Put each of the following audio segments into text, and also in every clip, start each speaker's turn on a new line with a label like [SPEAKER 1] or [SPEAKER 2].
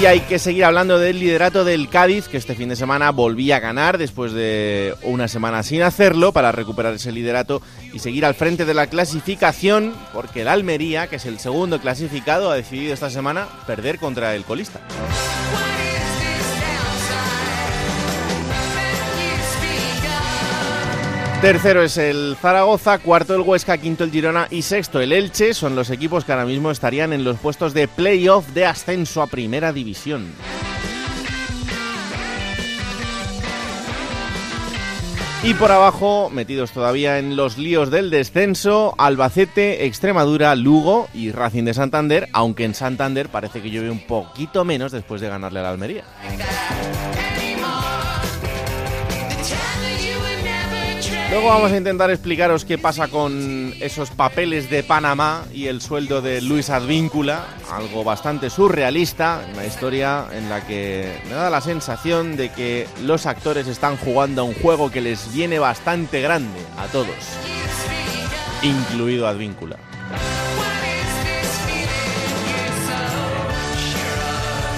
[SPEAKER 1] Y hay que seguir hablando del liderato del Cádiz, que este fin de semana volvía a ganar después de una semana sin hacerlo para recuperar ese liderato y seguir al frente de la clasificación, porque el Almería, que es el segundo clasificado, ha decidido esta semana perder contra el colista. Tercero es el Zaragoza, cuarto el Huesca, quinto el Girona y sexto el Elche. Son los equipos que ahora mismo estarían en los puestos de playoff de ascenso a Primera División. Y por abajo, metidos todavía en los líos del descenso, Albacete, Extremadura, Lugo y Racing de Santander, aunque en Santander parece que llueve un poquito menos después de ganarle a la Almería. Luego vamos a intentar explicaros qué pasa con esos papeles de Panamá y el sueldo de Luis Advíncula, algo bastante surrealista, una historia en la que me da la sensación de que los actores están jugando a un juego que les viene bastante grande a todos, incluido Advíncula.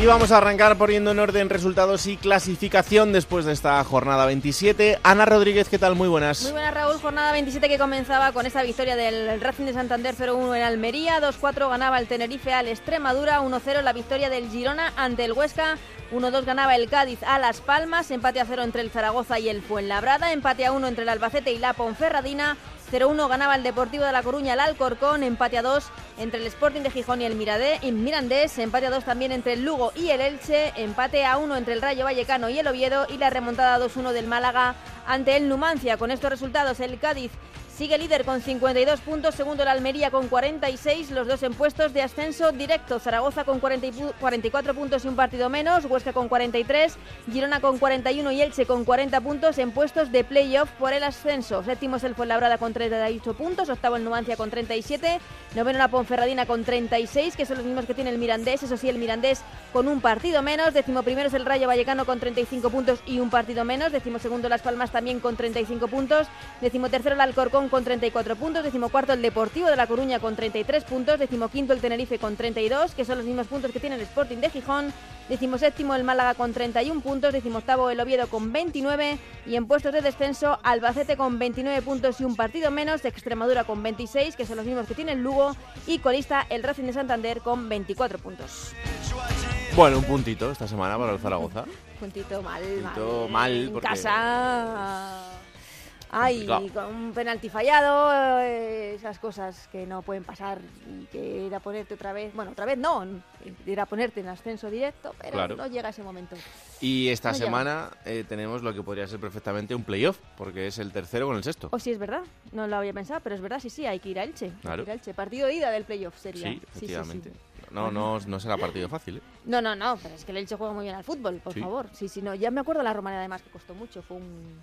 [SPEAKER 1] Y vamos a arrancar poniendo en orden resultados y clasificación después de esta jornada 27. Ana Rodríguez, ¿qué tal? Muy buenas.
[SPEAKER 2] Muy buenas, Raúl. Jornada 27 que comenzaba con esa victoria del Racing de Santander 0-1 en Almería. 2-4 ganaba el Tenerife al Extremadura. 1-0 la victoria del Girona ante el Huesca. 1-2 ganaba el Cádiz a Las Palmas. Empate a 0 entre el Zaragoza y el Fuenlabrada. Empate a 1 entre el Albacete y la Ponferradina. 0-1 ganaba el Deportivo de La Coruña al Alcorcón, empate a 2 entre el Sporting de Gijón y el Miradé, Mirandés, empate a 2 también entre el Lugo y el Elche, empate a 1 entre el Rayo Vallecano y el Oviedo y la remontada 2-1 del Málaga ante el Numancia. Con estos resultados el Cádiz Sigue líder con 52 puntos, segundo el Almería con 46, los dos en puestos de ascenso directo. Zaragoza con 44 puntos y un partido menos, Huesca con 43, Girona con 41 y Elche con 40 puntos en puestos de playoff por el ascenso. Séptimo es el Fuenlabrada con 38 puntos, octavo el Numancia con 37, noveno la Ponferradina con 36, que son los mismos que tiene el Mirandés, eso sí, el Mirandés con un partido menos, décimo primero es el Rayo Vallecano con 35 puntos y un partido menos, décimo segundo Las Palmas también con 35 puntos, décimo tercero el Alcorcón con 34 puntos, decimocuarto el Deportivo de La Coruña con 33 puntos, decimoquinto el Tenerife con 32, que son los mismos puntos que tiene el Sporting de Gijón, decimoséptimo el Málaga con 31 puntos, decimoctavo el Oviedo con 29 y en puestos de descenso Albacete con 29 puntos y un partido menos, Extremadura con 26, que son los mismos que tiene el Lugo, y colista el Racing de Santander con 24 puntos.
[SPEAKER 1] Bueno, un puntito esta semana para el Zaragoza.
[SPEAKER 2] Puntito mal,
[SPEAKER 1] Puntito
[SPEAKER 2] mal.
[SPEAKER 1] mal,
[SPEAKER 2] En
[SPEAKER 1] porque-
[SPEAKER 2] casa. Ay, con un penalti fallado, eh, esas cosas que no pueden pasar y que era ponerte otra vez, bueno, otra vez no, era ponerte en ascenso directo, pero
[SPEAKER 1] Claro.
[SPEAKER 2] no llega ese momento.
[SPEAKER 1] Y esta
[SPEAKER 2] No
[SPEAKER 1] semana eh, tenemos lo que podría ser perfectamente un playoff, porque es el tercero con el sexto.
[SPEAKER 2] O si es verdad, no lo había pensado, pero es verdad, sí, sí, hay que ir a Elche.
[SPEAKER 1] Claro.
[SPEAKER 2] ir a Elche. Partido de ida del playoff sería.
[SPEAKER 1] Sí,
[SPEAKER 2] sí,
[SPEAKER 1] efectivamente.
[SPEAKER 2] sí.
[SPEAKER 1] No, no, no será partido fácil, ¿eh?
[SPEAKER 2] No, no, no, pero es que el Elche juega muy bien al fútbol, por
[SPEAKER 1] Sí.
[SPEAKER 2] favor. Sí, sí, no, ya me acuerdo la Romanera además que costó mucho, fue un...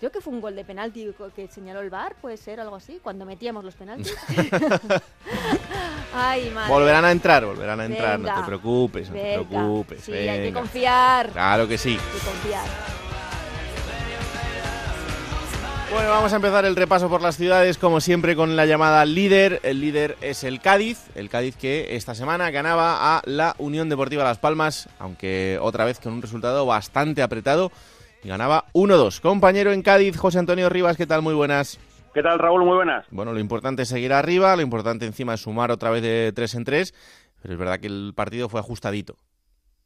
[SPEAKER 2] Creo que fue un gol de penalti que señaló el VAR, puede ser algo así, cuando metíamos los penaltis. Ay, madre.
[SPEAKER 1] Volverán a entrar, volverán a entrar, no te preocupes, no te preocupes.
[SPEAKER 2] Sí, hay que confiar.
[SPEAKER 1] Claro que sí.
[SPEAKER 2] Hay que confiar.
[SPEAKER 1] Bueno, vamos a empezar el repaso por las ciudades, como siempre, con la llamada líder. El líder es el Cádiz, el Cádiz que esta semana ganaba a la Unión Deportiva Las Palmas, aunque otra vez con un resultado bastante apretado, y ganaba 1-2. Compañero en Cádiz, José Antonio Rivas, ¿qué tal? Muy buenas.
[SPEAKER 3] ¿Qué tal, Raúl? Muy buenas.
[SPEAKER 1] Bueno, lo importante es seguir arriba, lo importante encima es sumar otra vez de 3 en 3. pero es verdad que el partido fue ajustadito.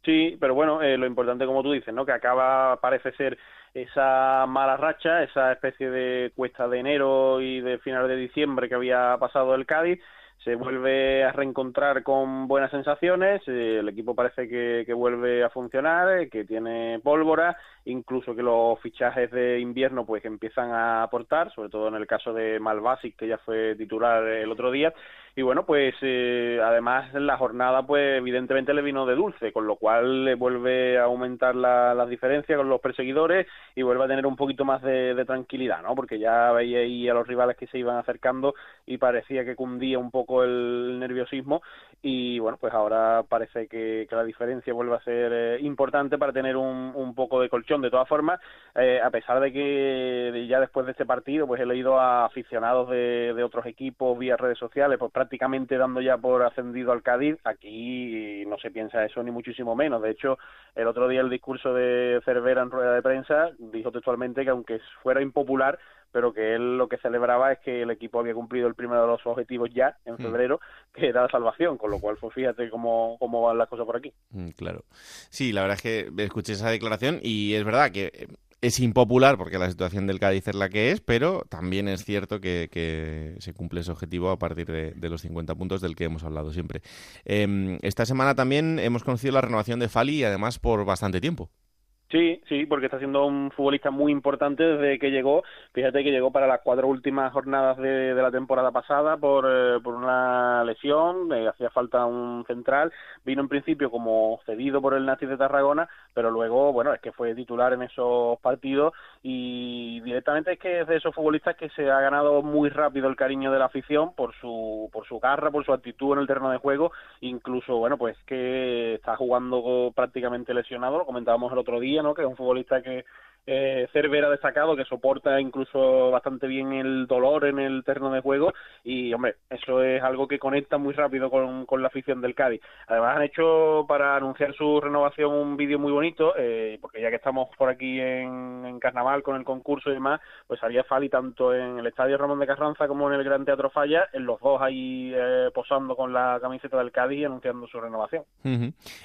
[SPEAKER 3] Sí, pero bueno, eh, lo importante como tú dices, ¿no? Que acaba, parece ser esa mala racha, esa especie de cuesta de enero y de final de diciembre que había pasado el Cádiz, se vuelve a reencontrar con buenas sensaciones, eh, el equipo parece que, vuelve a funcionar, eh, que tiene pólvora, incluso que los fichajes de invierno pues empiezan a aportar, sobre todo en el caso de Malvasic que ya fue titular el otro día, y bueno pues eh, además la jornada pues evidentemente le vino de dulce, con lo cual le vuelve a aumentar la, las diferencias con los perseguidores y vuelve a tener un poquito más de, tranquilidad, ¿no? Porque ya veía ahí a los rivales que se iban acercando y parecía que cundía un poco el nerviosismo y bueno, pues ahora parece que, la diferencia vuelve a ser eh, importante para tener un, un, poco de colchón. De todas formas, eh, a pesar de que ya después de este partido, pues he leído a aficionados de, de otros equipos vía redes sociales, pues prácticamente dando ya por ascendido al Cádiz, aquí no se piensa eso ni muchísimo menos. De hecho, el otro día el discurso de Cervera en rueda de prensa dijo textualmente que aunque fuera impopular, pero que él lo que celebraba es que el equipo había cumplido el primero de los objetivos ya en mm. febrero, que era la salvación, con lo cual, pues fíjate cómo, cómo van las cosas por aquí.
[SPEAKER 1] Mm, claro. Sí, la verdad es que escuché esa declaración y es verdad que es impopular porque la situación del Cádiz es la que es, pero también es cierto que, se cumple ese objetivo a partir de, los 50 puntos del que hemos hablado siempre. Em, esta semana también hemos conocido la renovación de Fali y además por bastante tiempo.
[SPEAKER 3] Sí, sí, porque está siendo un futbolista muy importante desde que llegó. Fíjate que llegó para las cuatro últimas jornadas de, la temporada pasada por, eh, por una lesión, eh, hacía falta un central. Vino en principio como cedido por el Nazis de Tarragona, pero luego, bueno, es que fue titular en esos partidos y directamente es que es de esos futbolistas que se ha ganado muy rápido el cariño de la afición por su, por su garra, por su actitud en el terreno de juego. Incluso, bueno, pues que está jugando prácticamente lesionado, lo comentábamos el otro día que es un futbolista que eh, Cervera destacado, que soporta incluso bastante bien el dolor en el terreno de juego y, hombre, eso es algo que conecta muy rápido con, con la afición del Cádiz. Además han hecho para anunciar su renovación un vídeo muy bonito, eh, porque ya que estamos por aquí en, en, Carnaval con el concurso y demás, pues había Fali tanto en el Estadio Ramón de Carranza como en el Gran Teatro Falla, en los dos ahí eh, posando con la camiseta del Cádiz y anunciando su renovación.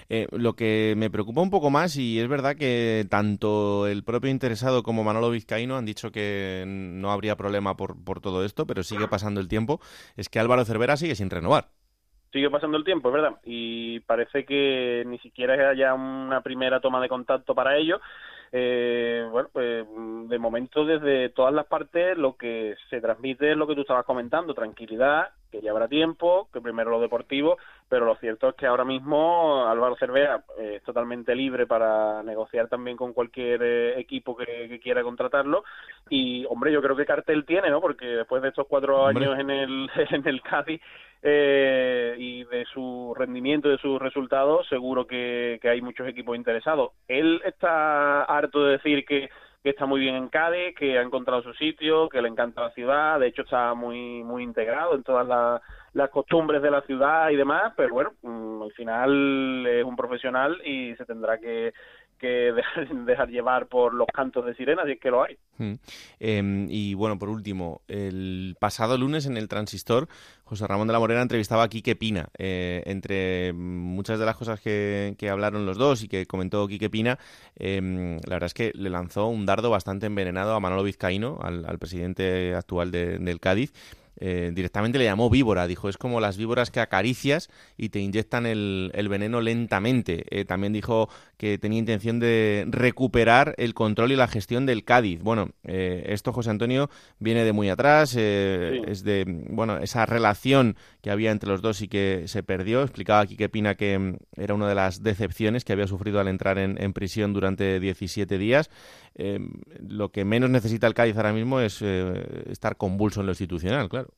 [SPEAKER 1] Eh, lo que me preocupa un poco más, y es verdad que tanto el propio interesado como Manolo Vizcaíno han dicho que no habría problema por, todo esto, pero sigue pasando el tiempo, es que Álvaro Cervera sigue sin renovar.
[SPEAKER 3] Sigue pasando el tiempo, es verdad, y parece que ni siquiera haya una primera toma de contacto para ello. Eh, bueno, pues de momento desde todas las partes lo que se transmite es lo que tú estabas comentando, tranquilidad, que ya habrá tiempo, que primero lo deportivo, pero lo cierto es que ahora mismo Álvaro Cervera eh, es totalmente libre para negociar también con cualquier eh, equipo que, quiera contratarlo y hombre yo creo que cartel tiene, ¿no? Porque después de estos cuatro años en el en el Cádiz eh, y de su rendimiento, de sus resultados, seguro que, que hay muchos equipos interesados. Él está harto de decir que que está muy bien en Cádiz, que ha encontrado su sitio, que le encanta la ciudad, de hecho está muy muy integrado en todas las, las costumbres de la ciudad y demás, pero bueno, mm, al final es un profesional y se tendrá que, que dejar, llevar por los cantos de sirena, si es que lo hay.
[SPEAKER 1] Mm. Em, y bueno, por último, el pasado lunes en el Transistor, José Ramón de la Morena entrevistaba a Quique Pina. Eh, entre muchas de las cosas que, hablaron los dos y que comentó Quique Pina, em, la verdad es que le lanzó un dardo bastante envenenado a Manolo Vizcaíno, al, presidente actual del Cádiz, eh, directamente le llamó víbora. Dijo, es como las víboras que acaricias y te inyectan el, veneno lentamente. Eh, también dijo que tenía intención de recuperar el control y la gestión del Cádiz. Bueno, eh, esto, José Antonio, viene de muy atrás. Es de, bueno, esa relación que había entre los dos y que se perdió. Explicaba aquí que Pina que mm, era una de las decepciones que había sufrido al entrar en, en prisión durante 17 días. Lo que menos necesita el Cádiz ahora mismo es estar convulso en lo institucional, claro.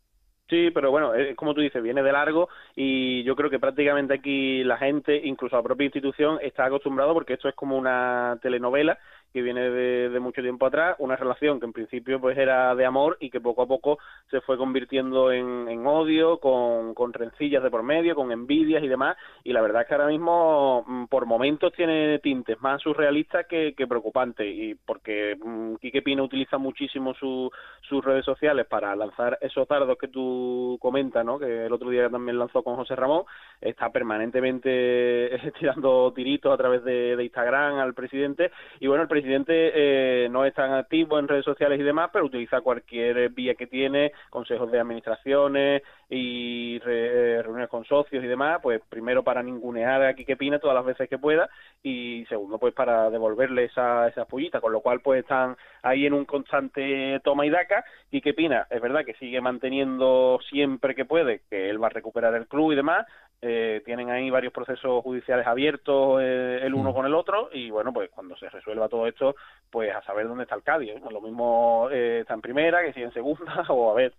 [SPEAKER 3] Sí, pero bueno, es como tú dices, viene de largo y yo creo que prácticamente aquí la gente, incluso la propia institución, está acostumbrado porque esto es como una telenovela que viene de, mucho tiempo atrás, una relación que en principio pues era de amor y que poco a poco se fue convirtiendo en, odio, con, con rencillas de por medio, con envidias y demás, y la verdad es que ahora mismo mm, por momentos tiene tintes más surrealistas que, preocupantes, y porque mm, Quique Pina utiliza muchísimo sus redes sociales para lanzar esos dardos que tú comentas, ¿no? que el otro día también lanzó con José Ramón, está permanentemente tirando tiritos a través de, Instagram al presidente, y bueno, el presidente eh, no es tan activo en redes sociales y demás, pero utiliza cualquier vía que tiene, consejos de administraciones y eh, reuniones con socios y demás, pues primero para ningunear a Quique Pina todas las veces que pueda, y segundo pues para devolverle esa, esa pullita, con lo cual pues están ahí en un constante toma y daca, Quique Pina es verdad que sigue manteniendo siempre que puede que él va a recuperar el club y demás, eh, tienen ahí varios procesos judiciales abiertos eh, el uno mm. con el otro y bueno pues cuando se resuelva todo esto pues a saber dónde está el Cádiz ¿eh? lo mismo está en primera que si en segunda o a ver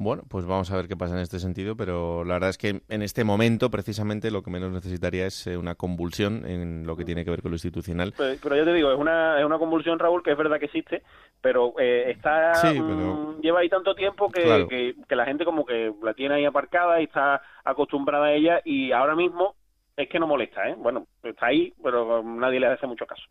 [SPEAKER 1] Bueno, pues vamos a ver qué pasa en este sentido, pero la verdad es que en este momento precisamente lo que menos necesitaría es una convulsión en lo que tiene que ver con lo institucional.
[SPEAKER 3] Pero, pero yo te digo, es una, es una convulsión, Raúl, que es verdad que existe, pero eh, está mm, lleva ahí tanto tiempo que, que, la gente como que la tiene ahí aparcada y está acostumbrada a ella y ahora mismo es que no molesta, ¿eh? Bueno, está ahí, pero nadie le hace mucho caso.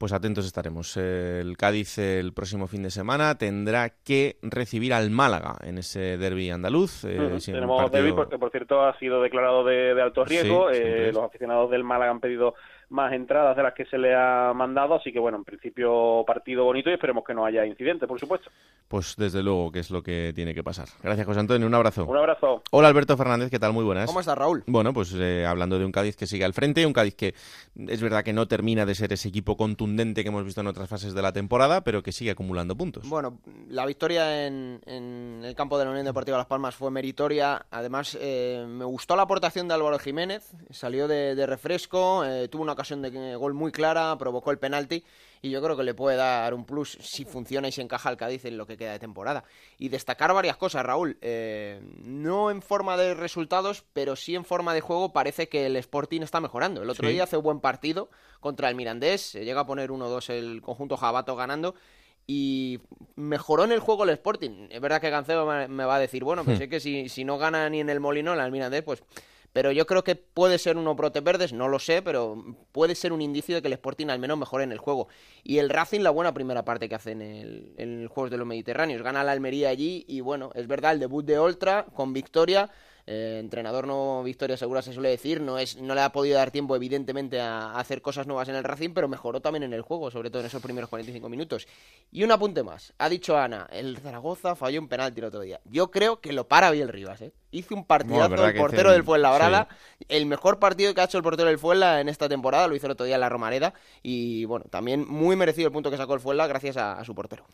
[SPEAKER 1] Pues atentos estaremos. El Cádiz el próximo fin de semana tendrá que recibir al Málaga en ese derby andaluz.
[SPEAKER 3] Eh, tenemos derby porque, por cierto, ha sido declarado de, alto riesgo. Eh, los aficionados del Málaga han pedido más entradas de las que se le ha mandado, así que bueno, en principio partido bonito y esperemos que no haya incidente, por supuesto.
[SPEAKER 1] Pues desde luego que es lo que tiene que pasar. Gracias, José Antonio, un abrazo.
[SPEAKER 3] Un abrazo.
[SPEAKER 1] Hola, Alberto Fernández, ¿qué tal? Muy buenas.
[SPEAKER 4] ¿Cómo estás, Raúl?
[SPEAKER 1] Bueno, pues eh, hablando de un Cádiz que sigue al frente, un Cádiz que es verdad que no termina de ser ese equipo contundente que hemos visto en otras fases de la temporada, pero que sigue acumulando puntos.
[SPEAKER 4] Bueno, la victoria en, el campo de la Unión Deportiva Las Palmas fue meritoria. Además, eh, me gustó la aportación de Álvaro Jiménez, salió de, refresco, eh, tuvo una ocasión de gol muy clara, provocó el penalti y yo creo que le puede dar un plus si funciona y se encaja el Cádiz en lo que queda de temporada. Y destacar varias cosas, Raúl. Eh, no en forma de resultados, pero sí en forma de juego parece que el Sporting está mejorando. El otro día hace un buen partido contra el Mirandés, se llega a poner 1-2 el conjunto Jabato ganando y mejoró en el juego el Sporting. Es verdad que Ganceo me va a decir, bueno, pues hmm. que si, si no gana ni en el Molino, en el Mirandés, pues pero yo creo que puede ser uno brote verdes, no lo sé, pero puede ser un indicio de que el Sporting al menos mejore en el juego. Y el Racing, la buena primera parte que hace en el, en el Juegos de los Mediterráneos. Gana la Almería allí y bueno, es verdad, el debut de Ultra con victoria eh, entrenador no victoria segura se suele decir, no es no le ha podido dar tiempo evidentemente a, hacer cosas nuevas en el Racing, pero mejoró también en el juego, sobre todo en esos primeros 45 minutos. Y un apunte más, ha dicho Ana, el Zaragoza falló un penalti el otro día. Yo creo que lo para bien Rivas, ¿eh? Hizo un partidazo el portero del Fuenlabrada, el mejor partido que ha hecho el portero del Fuenla en esta temporada, lo hizo el otro día en la Romareda y bueno, también muy merecido el punto que sacó el Fuenla gracias a su portero.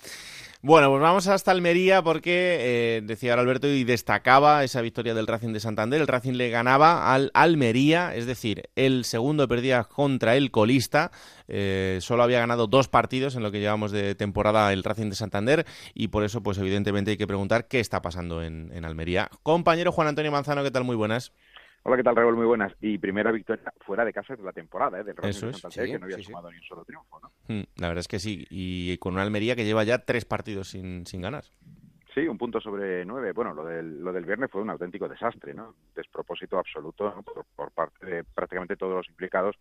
[SPEAKER 1] Bueno, pues vamos hasta Almería porque eh, decía Alberto y destacaba esa victoria del Racing de Santander. El Racing le ganaba al Almería, es decir, el segundo perdía contra el colista. Eh, solo había ganado dos partidos en lo que llevamos de temporada el Racing de Santander y por eso, pues evidentemente hay que preguntar qué está pasando en, en Almería. Compañero Juan Antonio Manzano, ¿qué tal? Muy buenas.
[SPEAKER 5] Hola, ¿qué tal, Raúl? Muy buenas. Y primera victoria fuera de casa de la temporada, ¿eh? del Racing de Santander, que no había sumado ni un solo triunfo, ¿no?
[SPEAKER 1] Hmm, la verdad es que sí. Y con una Almería que lleva ya tres partidos sin, sin ganar.
[SPEAKER 5] Sí, un punto sobre nueve. Bueno, lo del, lo del viernes fue un auténtico desastre, ¿no? Despropósito absoluto por, parte de prácticamente todos los implicados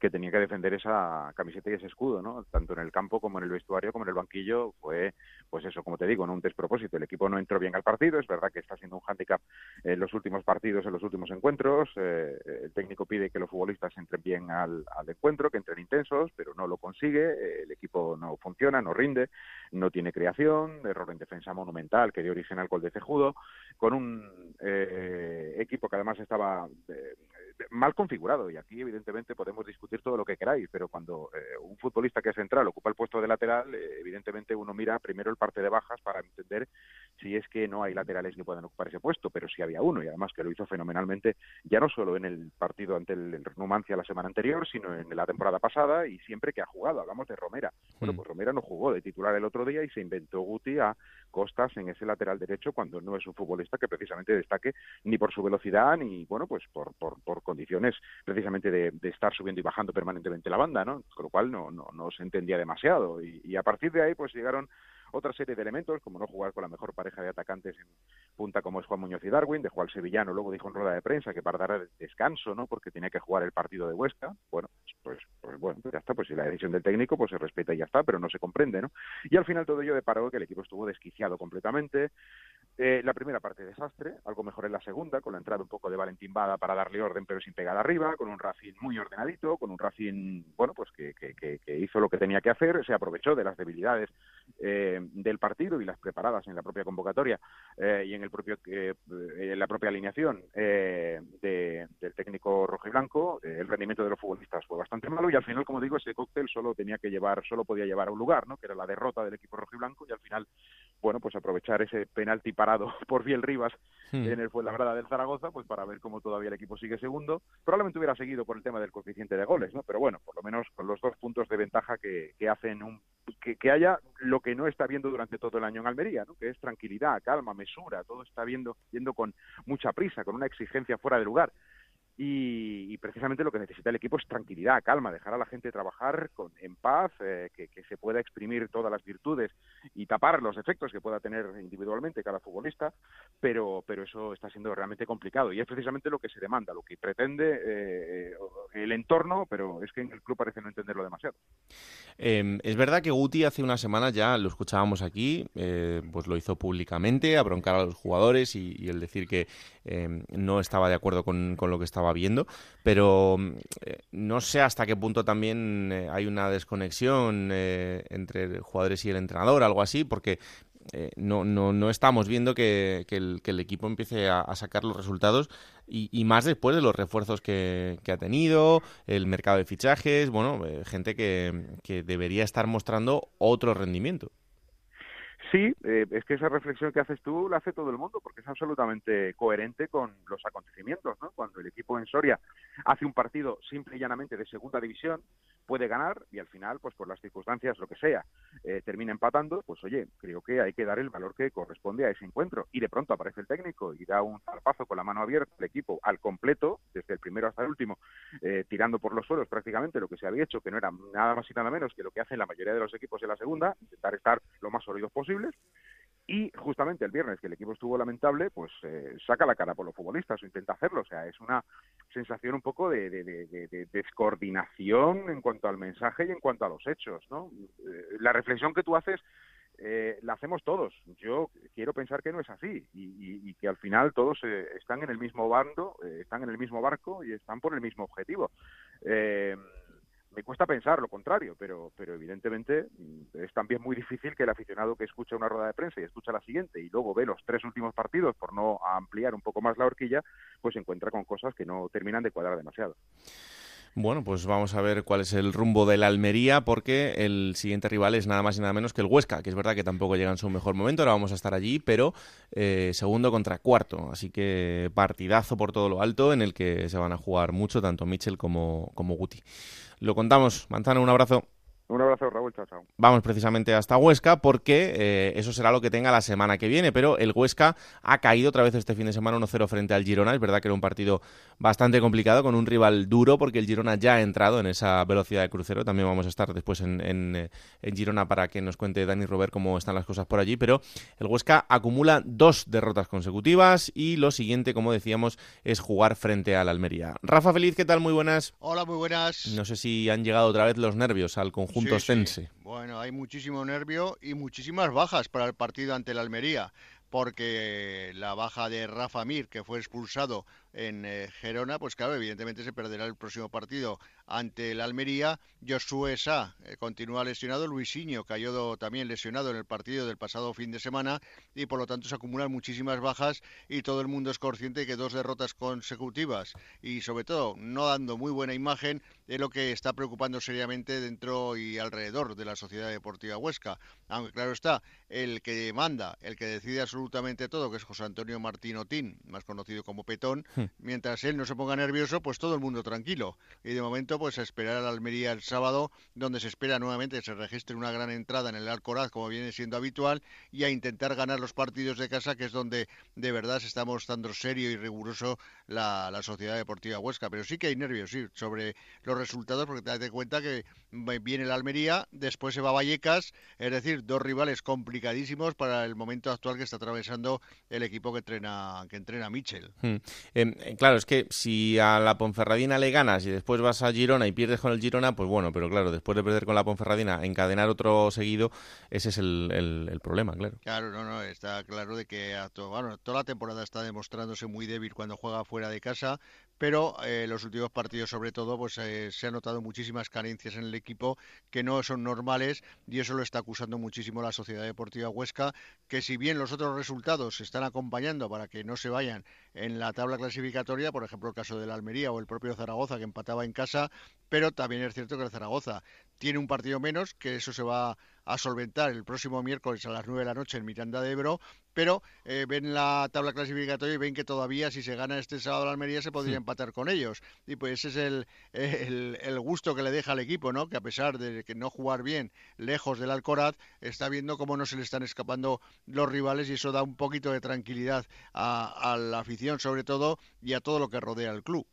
[SPEAKER 5] que tenía que defender esa camiseta y ese escudo, ¿no? Tanto en el campo como en el vestuario como en el banquillo fue, pues eso, como te digo, ¿no? un despropósito. El equipo no entró bien al partido, es verdad que está siendo un hándicap en los últimos partidos, en los últimos encuentros. Eh, el técnico pide que los futbolistas entren bien al, encuentro, que entren intensos, pero no lo consigue. El equipo no funciona, no rinde, no tiene creación, error en defensa monumental que dio origen al gol de Cejudo, con un eh, equipo que además estaba eh, mal configurado y aquí evidentemente podemos discutir todo lo que queráis, pero cuando eh, un futbolista que es central ocupa el puesto de lateral, eh, evidentemente uno mira primero el parte de bajas para entender si es que no hay laterales que puedan ocupar ese puesto, pero sí había uno y además que lo hizo fenomenalmente, ya no solo en el partido ante el, Numancia la semana anterior, sino en la temporada pasada y siempre que ha jugado. Hablamos de Romera. Bueno, mm. pues Romera no jugó de titular el otro día y se inventó Guti a costas en ese lateral derecho cuando no es un futbolista que precisamente destaque ni por su velocidad ni, bueno, pues por, por, por condiciones precisamente de, estar subiendo y bajando permanentemente la banda, ¿no? Con lo cual no, no, no se entendía demasiado. Y, a partir de ahí, pues llegaron otra serie de elementos, como no jugar con la mejor pareja de atacantes en punta como es Juan Muñoz y Darwin, dejó al sevillano, luego dijo en rueda de prensa que para dar descanso, ¿no? Porque tenía que jugar el partido de Huesca. Bueno, pues, pues bueno, ya está, pues si la decisión del técnico pues se respeta y ya está, pero no se comprende, ¿no? Y al final todo ello deparó que el equipo estuvo desquiciado completamente. Eh, la primera parte desastre, algo mejor en la segunda, con la entrada un poco de Valentín Bada para darle orden, pero sin pegar arriba, con un Racing muy ordenadito, con un Racing, bueno, pues que, que, que, hizo lo que tenía que hacer, se aprovechó de las debilidades eh, del partido y las preparadas en la propia convocatoria eh, y en el propio eh, en la propia alineación eh, del técnico rojo y blanco el rendimiento de los futbolistas fue bastante malo y al final como digo ese cóctel solo tenía que llevar solo podía llevar a un lugar no que era la derrota del equipo rojo y blanco y al final bueno pues aprovechar ese penalti parado por Biel Rivas hmm. en el Fuenlabrada del Zaragoza pues para ver cómo todavía el equipo sigue segundo probablemente hubiera seguido por el tema del coeficiente de goles no pero bueno por lo menos con los dos puntos de ventaja que, que hacen un que, que haya lo que no está viendo durante todo el año en Almería, ¿no? que es tranquilidad, calma, mesura, todo está viendo, viendo con mucha prisa, con una exigencia fuera de lugar. Y, precisamente lo que necesita el equipo es tranquilidad, calma, dejar a la gente trabajar con, en paz, eh, que, se pueda exprimir todas las virtudes y tapar los efectos que pueda tener individualmente cada futbolista, pero, pero eso está siendo realmente complicado y es precisamente lo que se demanda, lo que pretende eh, el entorno, pero es que en el club parece no entenderlo demasiado.
[SPEAKER 1] Em, es verdad que Guti hace unas semanas ya lo escuchábamos aquí, eh, pues lo hizo públicamente, a broncar a los jugadores y, el decir que em, no estaba de acuerdo con, con lo que estaba viendo, pero eh, no sé hasta qué punto también eh, hay una desconexión eh, entre jugadores y el entrenador, algo así, porque no, no, no estamos viendo que, el, equipo empiece a, sacar los resultados y, más después de los refuerzos que, ha tenido, el mercado de fichajes, bueno, gente que debería estar mostrando otro rendimiento.
[SPEAKER 5] Sí, eh, es que esa reflexión que haces tú la hace todo el mundo porque es absolutamente coherente con los acontecimientos, ¿no? Cuando el equipo en Soria hace un partido simple y llanamente de segunda división, puede ganar y al final, pues por las circunstancias, lo que sea, eh, termina empatando, pues oye, creo que hay que dar el valor que corresponde a ese encuentro. Y de pronto aparece el técnico y da un zarpazo con la mano abierta al equipo al completo, desde el primero hasta el último, eh, tirando por los suelos prácticamente lo que se había hecho, que no era nada más y nada menos que lo que hacen la mayoría de los equipos en la segunda, intentar estar lo más sólidos posibles y justamente el viernes, que el equipo estuvo lamentable, pues eh, saca la cara por los futbolistas o intenta hacerlo. O sea, es una sensación un poco de, descoordinación en cuanto al mensaje y en cuanto a los hechos. ¿no? Eh, la reflexión que tú haces eh, la hacemos todos. Yo quiero pensar que no es así y, que al final todos están en el mismo bando, están en el mismo barco y están por el mismo objetivo me cuesta pensar lo contrario, pero, pero evidentemente mm, es también muy difícil que el aficionado que escucha una rueda de prensa y escucha la siguiente y luego ve los tres últimos partidos por no ampliar un poco más la horquilla, pues se encuentra con cosas que no terminan de cuadrar demasiado.
[SPEAKER 1] Bueno, pues vamos a ver cuál es el rumbo de la Almería, porque el siguiente rival es nada más y nada menos que el Huesca, que es verdad que tampoco llega en su mejor momento, ahora vamos a estar allí, pero eh, segundo contra cuarto, así que partidazo por todo lo alto en el que se van a jugar mucho tanto Mitchell como, como Guti. Lo contamos. Manzana, un abrazo.
[SPEAKER 5] Un abrazo, Raúl. Chao, chao.
[SPEAKER 1] Vamos precisamente hasta Huesca porque eh, eso será lo que tenga la semana que viene. Pero el Huesca ha caído otra vez este fin de semana 1-0 frente al Girona. Es verdad que era un partido bastante complicado con un rival duro porque el Girona ya ha entrado en esa velocidad de crucero. También vamos a estar después en, en, eh, en Girona para que nos cuente Dani Robert cómo están las cosas por allí. Pero el Huesca acumula dos derrotas consecutivas y lo siguiente, como decíamos, es jugar frente al Almería. Rafa Feliz, ¿qué tal? Muy buenas.
[SPEAKER 6] Hola, muy buenas.
[SPEAKER 1] No sé si han llegado otra vez los nervios al conjunto
[SPEAKER 6] bueno, hay muchísimo nervio y muchísimas bajas para el partido ante la Almería, porque la baja de Rafa Mir, que fue expulsado en eh, Gerona, pues claro, evidentemente se perderá el próximo partido ante el Almería. Josué Sá eh, continúa lesionado, Luisinho cayó también lesionado en el partido del pasado fin de semana y por lo tanto se acumulan muchísimas bajas y todo el mundo es consciente que dos derrotas consecutivas y sobre todo no dando muy buena imagen es lo que está preocupando seriamente dentro y alrededor de la Sociedad Deportiva Huesca. Aunque claro está, el que manda, el que decide absolutamente todo, que es José Antonio Martín Otín, más conocido como Petón. Mientras él no se ponga nervioso, pues todo el mundo tranquilo. Y de momento, pues a esperar a la Almería el sábado, donde se espera nuevamente que se registre una gran entrada en el Alcoraz, como viene siendo habitual, y a intentar ganar los partidos de casa, que es donde de verdad se está mostrando serio y riguroso la, la Sociedad Deportiva Huesca. Pero sí que hay nervios, sí, sobre los resultados, porque te das cuenta que viene la Almería, después se va a Vallecas, es decir, dos rivales complicadísimos para el momento actual que está atravesando el equipo que entrena, que entrena Michel.
[SPEAKER 1] Hmm. Em, eh, claro, es que si a la Ponferradina le ganas y después vas a Girona y pierdes con el Girona, pues bueno, pero claro, después de perder con la Ponferradina, encadenar otro seguido, ese es el, problema, claro.
[SPEAKER 6] Claro, no, no, está claro de que bueno, toda la temporada está demostrándose muy débil cuando juega fuera de casa, pero eh, los últimos partidos sobre todo pues eh, se han notado muchísimas carencias en el equipo que no son normales y eso lo está acusando muchísimo la Sociedad Deportiva Huesca que si bien los otros resultados se están acompañando para que no se vayan en la tabla clasificatoria, por ejemplo el caso de la Almería o el propio Zaragoza que empataba en casa, pero también es cierto que el Zaragoza tiene un partido menos, que eso se va a solventar el próximo miércoles a las 9 de la noche en Miranda de Ebro, pero eh, ven la tabla clasificatoria y ven que todavía si se gana este sábado la Almería se podría empatar con ellos. Y pues ese es el, el, gusto que le deja al equipo, ¿no? Que a pesar de que no jugar bien lejos del Alcoraz, está viendo cómo no se le están escapando los rivales y eso da un poquito de tranquilidad a, a la afición sobre todo y a todo lo que rodea al club.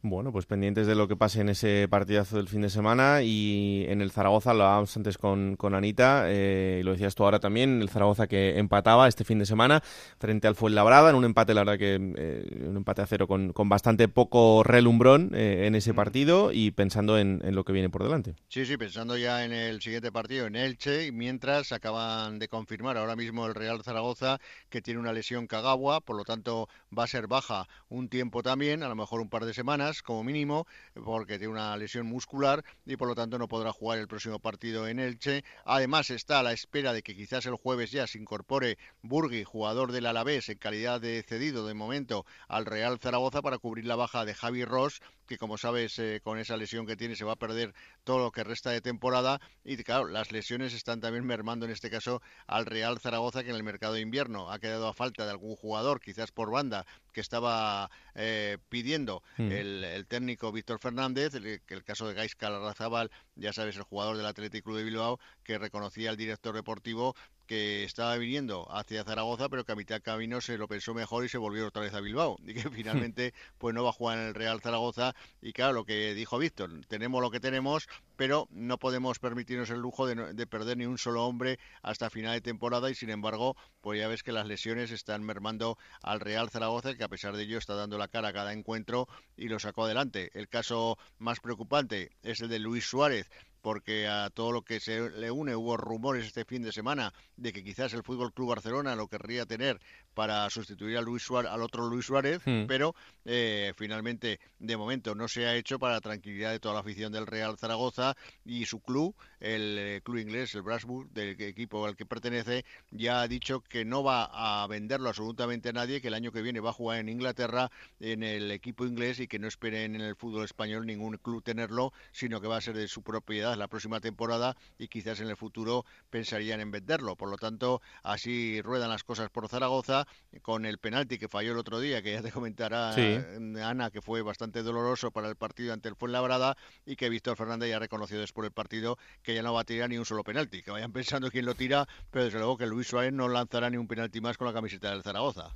[SPEAKER 1] Bueno, pues pendientes de lo que pase en ese partidazo del fin de semana y en el Zaragoza, lo hablábamos antes con, con Anita, eh, y lo decías tú ahora también, el Zaragoza que empataba este fin de semana frente al Fuenlabrada, en un empate, la verdad que eh, un empate a cero con, con bastante poco relumbrón eh, en ese partido y pensando en, en, lo que viene por delante.
[SPEAKER 6] Sí, sí, pensando ya en el siguiente partido, en Elche, y mientras acaban de confirmar ahora mismo el Real Zaragoza que tiene una lesión Cagagua, por lo tanto va a ser baja un tiempo también, a lo mejor un par de semanas como mínimo porque tiene una lesión muscular y por lo tanto no podrá jugar el próximo partido en Elche. Además está a la espera de que quizás el jueves ya se incorpore Burgui, jugador del Alavés en calidad de cedido de momento al Real Zaragoza para cubrir la baja de Javi Ross que como sabes eh, con esa lesión que tiene se va a perder todo lo que resta de temporada y claro, las lesiones están también mermando en este caso al Real Zaragoza que en el mercado de invierno ha quedado a falta de algún jugador, quizás por banda, que estaba eh, pidiendo mm. el, técnico Víctor Fernández, el, el caso de Gaisca Larrazábal, ya sabes, el jugador del Atlético Club de Bilbao, que reconocía al director deportivo que estaba viniendo hacia Zaragoza, pero que a mitad de camino se lo pensó mejor y se volvió otra vez a Bilbao. Y que finalmente pues no va a jugar en el Real Zaragoza. Y claro, lo que dijo Víctor, tenemos lo que tenemos, pero no podemos permitirnos el lujo de, perder ni un solo hombre hasta final de temporada. Y sin embargo, pues ya ves que las lesiones están mermando al Real Zaragoza, que a pesar de ello está dando la cara a cada encuentro y lo sacó adelante. El caso más preocupante es el de Luis Suárez, porque a todo lo que se le une hubo rumores este fin de semana de que quizás el Fútbol Club Barcelona lo querría tener para sustituir a Luis Suárez, al otro Luis Suárez, hmm. pero eh, finalmente de momento no se ha hecho para la tranquilidad de toda la afición del Real Zaragoza y su club, el eh, club inglés, el Brasburg, del equipo al que pertenece, ya ha dicho que no va a venderlo absolutamente a nadie, que el año que viene va a jugar en Inglaterra en el equipo inglés y que no esperen en el fútbol español ningún club tenerlo, sino que va a ser de su propiedad la próxima temporada y quizás en el futuro pensarían en venderlo. Por lo tanto, así ruedan las cosas por Zaragoza con el penalti que falló el otro día, que ya te comentará Ana, que fue bastante doloroso para el partido ante el Fuenlabrada y que Víctor Fernández ya reconoció después del partido que ya no va a tirar ni un solo penalti, que vayan pensando quién lo tira, pero desde luego que Luis Suárez no lanzará ni un penalti más con la camiseta del Zaragoza.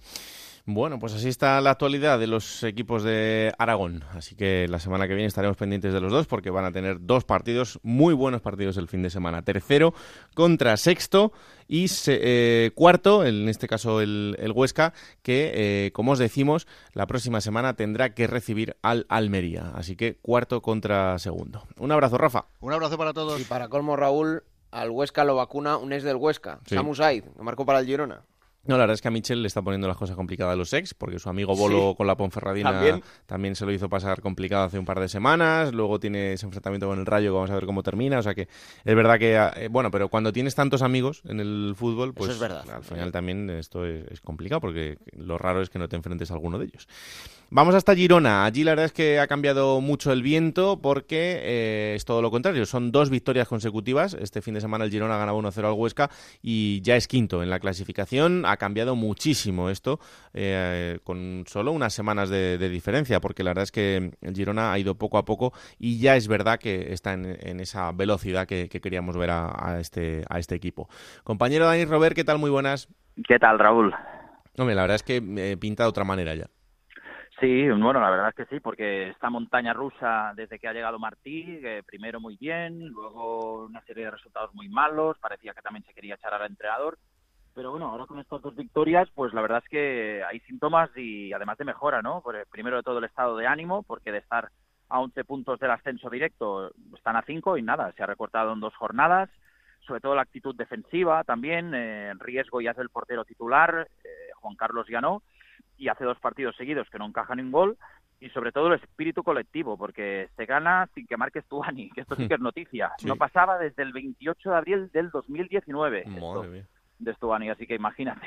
[SPEAKER 1] Bueno, pues así está la actualidad de los equipos de Aragón. Así que la semana que viene estaremos pendientes de los dos porque van a tener dos partidos, muy buenos partidos el fin de semana. Tercero contra sexto y eh, cuarto, en este caso el, Huesca, que eh, como os decimos, la próxima semana tendrá que recibir al Almería. Así que cuarto contra segundo. Un abrazo, Rafa.
[SPEAKER 6] Un abrazo para todos.
[SPEAKER 4] Y para colmo, Raúl, al Huesca lo vacuna un ex del Huesca, Samu Said, que marcó para el Girona.
[SPEAKER 1] No, la verdad es que a Michel le está poniendo las cosas complicadas a los ex, porque su amigo Bolo con la Ponferradina ¿También? se lo hizo pasar complicado hace un par de semanas. Luego tiene ese enfrentamiento con el Rayo, vamos a ver cómo termina. O sea que es verdad que, eh, bueno, pero cuando tienes tantos amigos en el fútbol, pues al final también esto es, complicado, porque lo raro es que no te enfrentes a alguno de ellos. Vamos hasta Girona. Allí la verdad es que ha cambiado mucho el viento porque eh, es todo lo contrario. Son dos victorias consecutivas. Este fin de semana el Girona ganaba 1-0 al Huesca y ya es quinto en la clasificación ha cambiado muchísimo esto eh, con solo unas semanas de, diferencia, porque la verdad es que el Girona ha ido poco a poco y ya es verdad que está en, esa velocidad que, queríamos ver a, este, a este equipo. Compañero Dani Robert, ¿qué tal? Muy buenas.
[SPEAKER 7] ¿Qué tal, Raúl?
[SPEAKER 1] Hombre, la verdad es que me pinta de otra manera ya.
[SPEAKER 7] Sí, bueno, la verdad es que sí, porque esta montaña rusa, desde que ha llegado Martí, primero muy bien, luego una serie de resultados muy malos, parecía que también se quería echar al entrenador, pero bueno, ahora con estas dos victorias, pues la verdad es que hay síntomas y además de mejora, ¿no? Primero de todo el estado de ánimo, porque de estar a 11 puntos del ascenso directo están a 5 y nada, se ha recortado en dos jornadas. Sobre todo la actitud defensiva también, eh, riesgo ya es el portero titular, eh, Juan Carlos Llanó, y hace dos partidos seguidos que no encaja un gol y sobre todo el espíritu colectivo, porque se gana sin que marques tu Ani, que esto sí que es noticia. No pasaba desde el 28 de abril del 2019. Madre de Stuani, así que imagínate.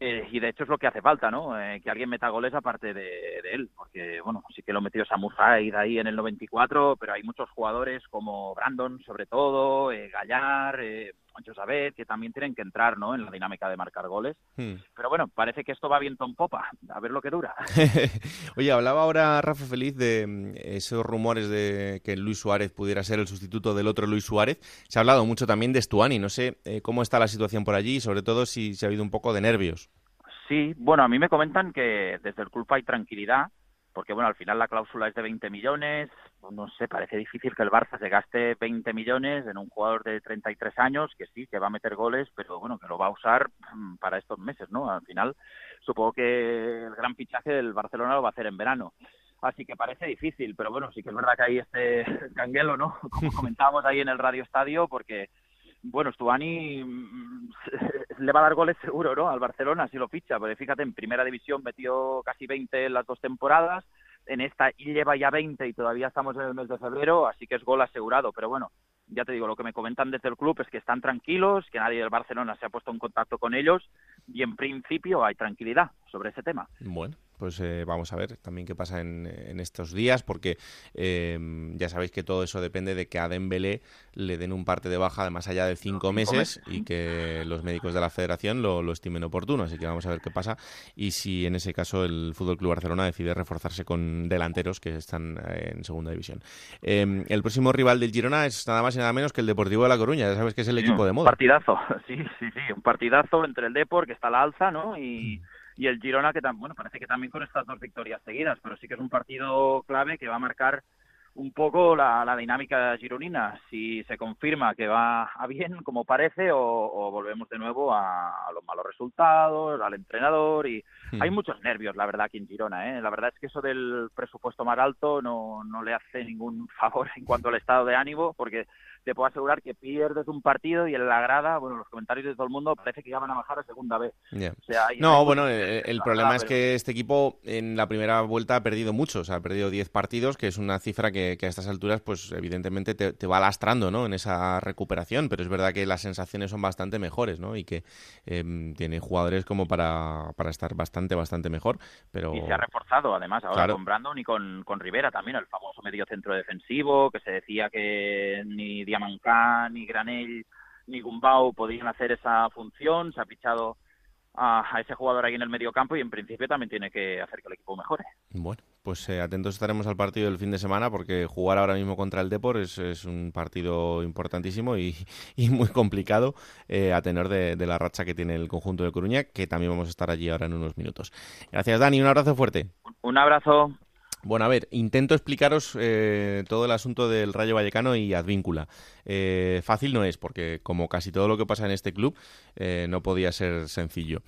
[SPEAKER 7] Eh, y de hecho es lo que hace falta, ¿no? Eh, que alguien meta goles aparte de, él, porque, bueno, sí que lo metió Samu Said ahí en el 94, pero hay muchos jugadores como Brandon, sobre todo, eh, Gallar, eh, Josabet, que también tienen que entrar, ¿no? En la dinámica de marcar goles. Hmm. Pero bueno, parece que esto va viento en popa, a ver lo que dura.
[SPEAKER 1] Oye, hablaba ahora Rafa Feliz de mm, esos rumores de que Luis Suárez pudiera ser el sustituto del otro Luis Suárez. Se ha hablado mucho también de Stuani, no sé cómo está la situación por allí y sobre todo si se ha habido un poco de nervios.
[SPEAKER 7] Sí, bueno, a mí me comentan que desde el club hay tranquilidad, porque bueno, al final la cláusula es de 20 millones, no sé, parece difícil que el Barça se gaste 20 millones en un jugador de 33 años, que sí, que va a meter goles, pero bueno, que lo va a usar mm, para estos meses, ¿no? Al final, supongo que el gran fichaje del Barcelona lo va a hacer en verano. Así que parece difícil, pero bueno, sí que es verdad que hay este canguelo, ¿no? Como comentábamos ahí en el Radio Estadio, porque bueno, Stuani mm, le va a dar goles seguro, ¿no? Al Barcelona si lo ficha, porque fíjate, en primera división metió casi 20 en las dos temporadas, en esta lleva ya 20 y todavía estamos en el mes de febrero, así que es gol asegurado, pero bueno, ya te digo, lo que me comentan desde el club es que están tranquilos, que nadie del Barcelona se ha puesto en contacto con ellos y en principio hay tranquilidad sobre ese tema.
[SPEAKER 1] Bueno, pues eh, vamos a ver también qué pasa en, estos días, porque eh, ya sabéis que todo eso depende de que a Dembélé le den un parte de baja de más allá de cinco, meses, y que los médicos de la federación lo, estimen oportuno. Así que vamos a ver qué pasa y si en ese caso el Fútbol Club Barcelona decide reforzarse con delanteros que están eh, en segunda división. el próximo rival del Girona es nada más y nada menos que el Deportivo de La Coruña. Ya sabes que es el equipo de moda.
[SPEAKER 7] Partidazo, sí, sí, sí, un partidazo entre el Depor que está a la alza, ¿no? Y mm y el Girona que bueno parece que también con estas dos victorias seguidas pero sí que es un partido clave que va a marcar un poco la, la dinámica gironina si se confirma que va a bien como parece o, volvemos de nuevo a, los malos resultados al entrenador y hmm. hay muchos nervios la verdad aquí en Girona ¿eh? la verdad es que eso del presupuesto más alto no, no le hace ningún favor en cuanto al estado de ánimo porque te puedo asegurar que pierdes un partido y en la grada, bueno, los comentarios de todo el mundo parece que ya van a bajar a segunda vez.
[SPEAKER 1] no, bueno, eh, el, problema es que este equipo en la primera vuelta ha perdido mucho, o sea, ha perdido 10 partidos, que es una cifra que, a estas alturas, pues evidentemente te, va lastrando, ¿no? En esa recuperación, pero es verdad que las sensaciones son bastante mejores, ¿no? Y que em, tiene jugadores como para, para estar bastante, bastante mejor, pero...
[SPEAKER 7] Y se ha reforzado, además, ahora con Brandon y con, con Rivera también, el famoso medio centro defensivo, que se decía que ni Diamancán, ni Granell, ni Gumbau podían hacer esa función. Se ha pichado a, ese jugador ahí en el medio campo y en principio también tiene que hacer que el equipo mejore.
[SPEAKER 1] Bueno, pues eh, atentos estaremos al partido del fin de semana porque jugar ahora mismo contra el Depor es, un partido importantísimo y, muy complicado eh, a tener de, de, la racha que tiene el conjunto de Coruña, que también vamos a estar allí ahora en unos minutos. Gracias Dani, un abrazo fuerte.
[SPEAKER 7] Un abrazo.
[SPEAKER 1] Bueno, a ver, intento explicaros eh, todo el asunto del Rayo Vallecano y Advíncula. Eh, fácil no es, porque como casi todo lo que pasa en este club, eh, no podía ser sencillo.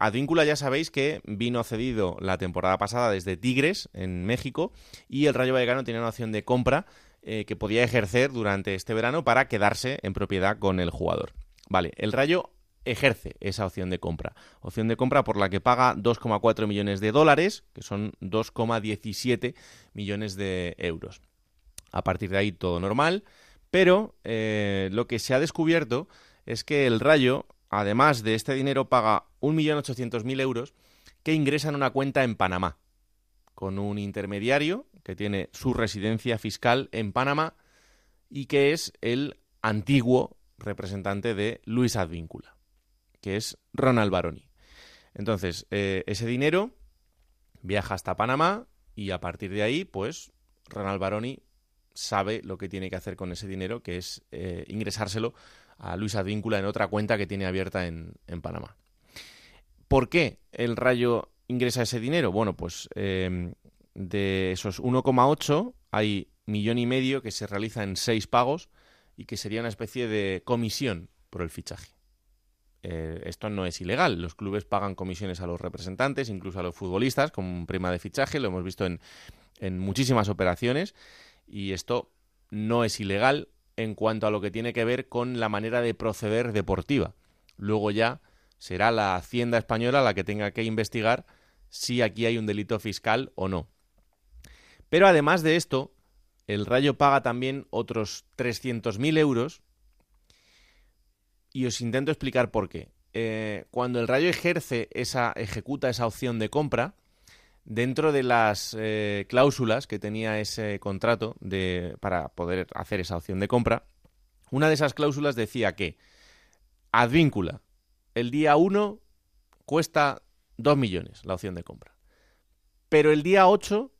[SPEAKER 1] Advíncula ya sabéis que vino cedido la temporada pasada desde Tigres, en México, y el Rayo Vallecano tiene una opción de compra que podía ejercer durante este verano para quedarse en propiedad con el jugador. Vale, el Rayo ejerce esa opción de compra. Opción de compra por la que paga 2,4 millones de dólares, que son 2,17 millones de euros. A partir de ahí todo normal, pero eh, lo que se ha descubierto es que el Rayo, además de este dinero, paga 1.800.000 euros que ingresa en una cuenta en Panamá, con un intermediario que tiene su residencia fiscal en Panamá y que es el antiguo representante de Luis Advíncula que es Ronald Baroni. Entonces, eh, ese dinero viaja hasta Panamá y a partir de ahí, pues, Ronald Baroni sabe lo que tiene que hacer con ese dinero, que es eh, ingresárselo a Luis Advíncula en otra cuenta que tiene abierta en, Panamá. ¿Por qué el Rayo ingresa ese dinero? Bueno, pues em, de esos 1,8 hay millón y medio que se realiza en seis pagos y que sería una especie de comisión por el fichaje. Eh, esto no es ilegal. Los clubes pagan comisiones a los representantes, incluso a los futbolistas, como prima de fichaje. Lo hemos visto en, en muchísimas operaciones. Y esto no es ilegal en cuanto a lo que tiene que ver con la manera de proceder deportiva. Luego ya será la Hacienda española la que tenga que investigar si aquí hay un delito fiscal o no. Pero además de esto, el Rayo paga también otros 300.000 euros y os intento explicar por qué. Eh, cuando el Rayo ejerce esa, ejecuta esa opción de compra, dentro de las eh, cláusulas que tenía ese contrato de, para poder hacer esa opción de compra, una de esas cláusulas decía que Advíncula, el día 1 cuesta 2 millones la opción de compra. Pero el día 8,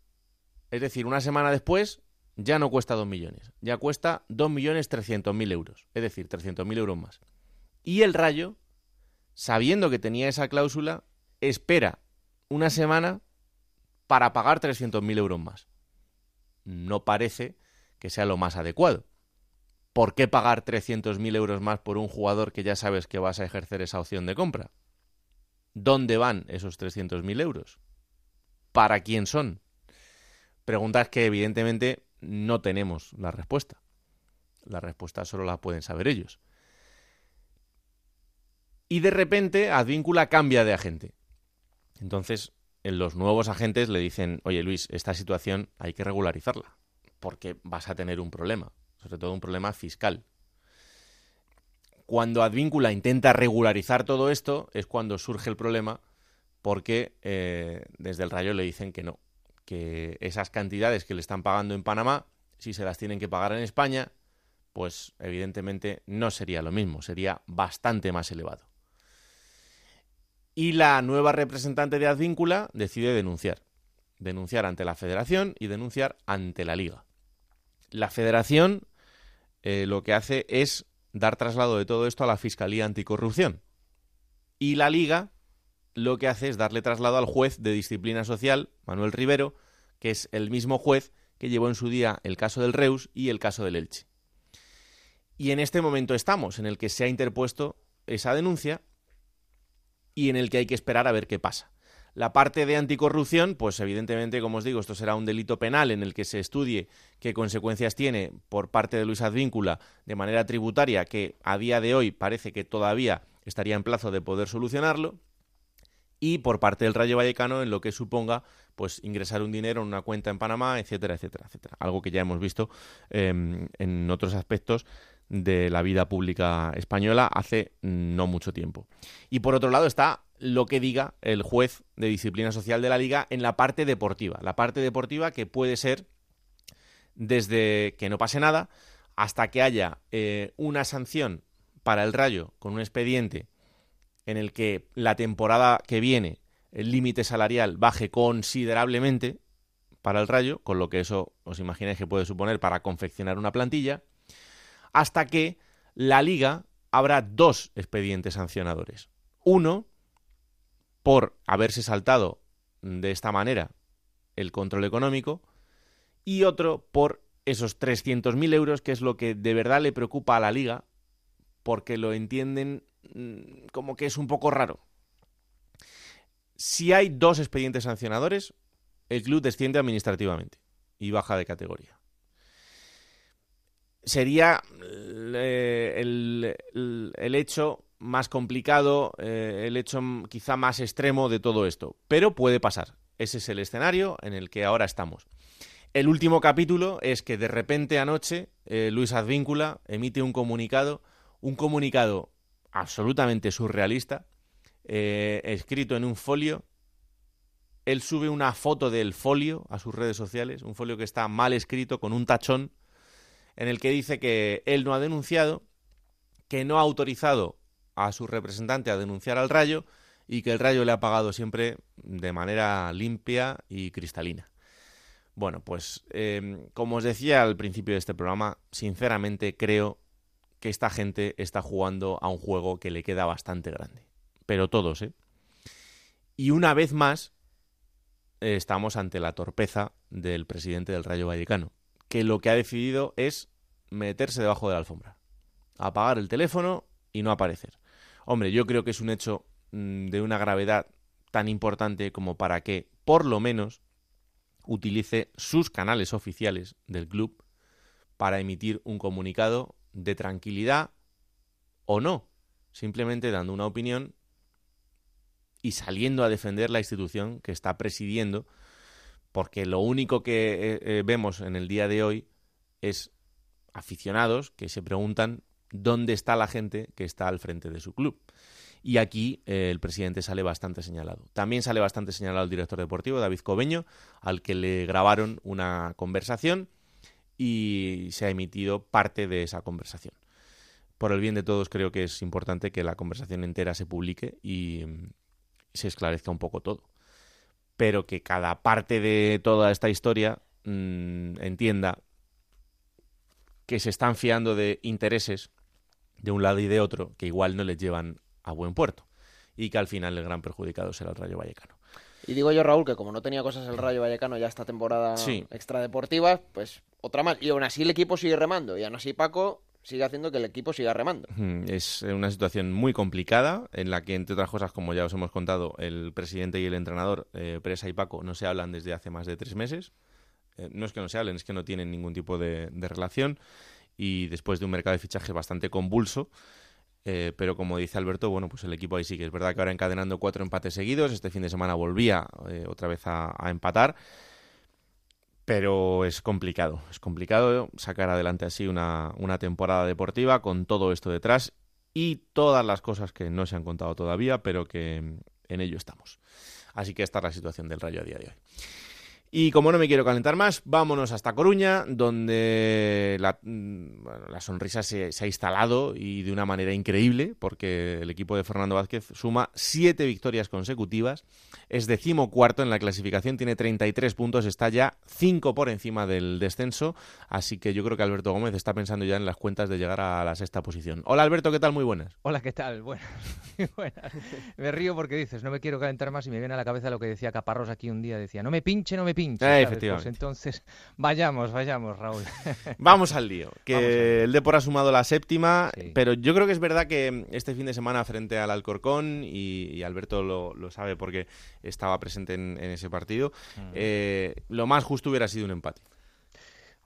[SPEAKER 1] es decir, una semana después, ya no cuesta 2 millones, ya cuesta 2 millones 300 mil euros, es decir, 300 mil euros más. Y el Rayo, sabiendo que tenía esa cláusula, espera una semana para pagar 300.000 euros más. No parece que sea lo más adecuado. ¿Por qué pagar 300.000 euros más por un jugador que ya sabes que vas a ejercer esa opción de compra? ¿Dónde van esos 300.000 euros? ¿Para quién son? Preguntas que evidentemente no tenemos la respuesta. La respuesta solo la pueden saber ellos y de repente Advíncula cambia de agente. Entonces, los nuevos agentes le dicen, oye Luis, esta situación hay que regularizarla, porque vas a tener un problema, sobre todo un problema fiscal. Cuando Advíncula intenta regularizar todo esto, es cuando surge el problema, porque eh, desde el rayo le dicen que no, que esas cantidades que le están pagando en Panamá, si se las tienen que pagar en España, pues evidentemente no sería lo mismo, sería bastante más elevado y la nueva representante de Advíncula decide denunciar. Denunciar ante la federación y denunciar ante la liga. La federación eh, lo que hace es dar traslado de todo esto a la Fiscalía Anticorrupción. Y la liga lo que hace es darle traslado al juez de disciplina social, Manuel Rivero, que es el mismo juez que llevó en su día el caso del Reus y el caso del Elche. Y en este momento estamos, en el que se ha interpuesto esa denuncia y en el que hay que esperar a ver qué pasa. La parte de anticorrupción, pues evidentemente, como os digo, esto será un delito penal en el que se estudie qué consecuencias tiene por parte de Luis Advíncula de manera tributaria, que a día de hoy parece que todavía estaría en plazo de poder solucionarlo, y por parte del Rayo Vallecano en lo que suponga pues ingresar un dinero en una cuenta en Panamá, etcétera, etcétera, etcétera. Algo que ya hemos visto em, en otros aspectos de la vida pública española hace no mucho tiempo. Y por otro lado está lo que diga el juez de disciplina social de la liga en la parte deportiva. La parte deportiva que puede ser desde que no pase nada hasta que haya eh, una sanción para el rayo con un expediente en el que la temporada que viene el límite salarial baje considerablemente para el rayo, con lo que eso os imagináis que puede suponer para confeccionar una plantilla, hasta que la liga habrá dos expedientes sancionadores. Uno por haberse saltado de esta manera el control económico y otro por esos 300.000 euros, que es lo que de verdad le preocupa a la liga, porque lo entienden mm, como que es un poco raro. Si hay dos expedientes sancionadores, el club desciende administrativamente y baja de categoría sería eh, el, hecho más complicado, eh, el hecho quizá más extremo de todo esto. Pero puede pasar. Ese es el escenario en el que ahora estamos. El último capítulo es que de repente anoche eh, Luis Advíncula emite un comunicado, un comunicado absolutamente surrealista, escrito en un folio. Él sube una foto del folio a sus redes sociales, un folio que está mal escrito con un tachón, en el que dice que él no ha denunciado, que no ha autorizado a su representante a denunciar al Rayo y que el Rayo le ha pagado siempre de manera limpia y cristalina. Bueno, pues em, como os decía al principio de este programa, sinceramente creo que esta gente está jugando a un juego que le queda bastante grande. Pero todos, ¿eh? Y una vez más, estamos ante la torpeza del presidente del Rayo Vallecano, que lo que ha decidido es meterse debajo de la alfombra, apagar el teléfono y no aparecer. Hombre, yo creo que es un hecho mm, de una gravedad tan importante como para que, por lo menos, utilice sus canales oficiales del club para emitir un comunicado de tranquilidad o no, simplemente dando una opinión y saliendo a defender la institución que está presidiendo, porque lo único que eh, eh, vemos en el día de hoy es aficionados que se preguntan dónde está la gente que está al frente de su club. Y aquí eh, el presidente sale bastante señalado. También sale bastante señalado el director deportivo, David Cobeño, al que le grabaron una conversación y se ha emitido parte de esa conversación. Por el bien de todos creo que es importante que la conversación entera se publique y mm, se esclarezca un poco todo. Pero que cada parte de toda esta historia mm, entienda que se están fiando de intereses de un lado y de otro que igual no les llevan a buen puerto y que al final el gran perjudicado será el Rayo Vallecano.
[SPEAKER 4] Y digo yo, Raúl, que como no tenía cosas el Rayo Vallecano ya esta temporada extradeportiva, pues otra más. Y aún así el equipo sigue remando. Y aún así Paco sigue haciendo que el equipo siga remando.
[SPEAKER 1] Es una situación muy complicada en la que, entre otras cosas, como ya os hemos contado, el presidente y el entrenador, eh, Presa y Paco, no se hablan desde hace más de tres meses. Eh, no es que no se hablen, es que no tienen ningún tipo de, relación. Y después de un mercado de fichajes bastante convulso, eh, pero como dice Alberto, bueno, pues el equipo ahí sí que es verdad que ahora encadenando cuatro empates seguidos, este fin de semana volvía eh, otra vez a, empatar, pero es complicado, es complicado sacar adelante así una, una temporada deportiva con todo esto detrás y todas las cosas que no se han contado todavía, pero que en ello estamos. Así que esta es la situación del Rayo a día de hoy. Y como no me quiero calentar más, vámonos hasta Coruña, donde la, mm, sonrisa se, ha instalado y de una manera increíble, porque el equipo de Fernando Vázquez suma siete victorias consecutivas, es decimocuarto en la clasificación, tiene 33 puntos, está ya cinco por encima del descenso, así que yo creo que Alberto Gómez está pensando ya en las cuentas de llegar a la sexta posición. Hola Alberto, ¿qué tal? Muy buenas.
[SPEAKER 8] Hola, ¿qué tal? Buenas. Me río porque dices, no me quiero calentar más y me viene a la cabeza lo que decía Caparrós aquí un día, decía, no me pinche, no me pinche
[SPEAKER 1] eh, pues
[SPEAKER 8] entonces, vayamos, vayamos, Raúl.
[SPEAKER 1] Vamos al lío. Que el Depor ha sumado la séptima, pero yo creo que es verdad que este fin de semana frente al Alcorcón, y, Alberto lo, sabe porque estaba presente en, ese partido, mm. eh, lo más justo hubiera sido un empate.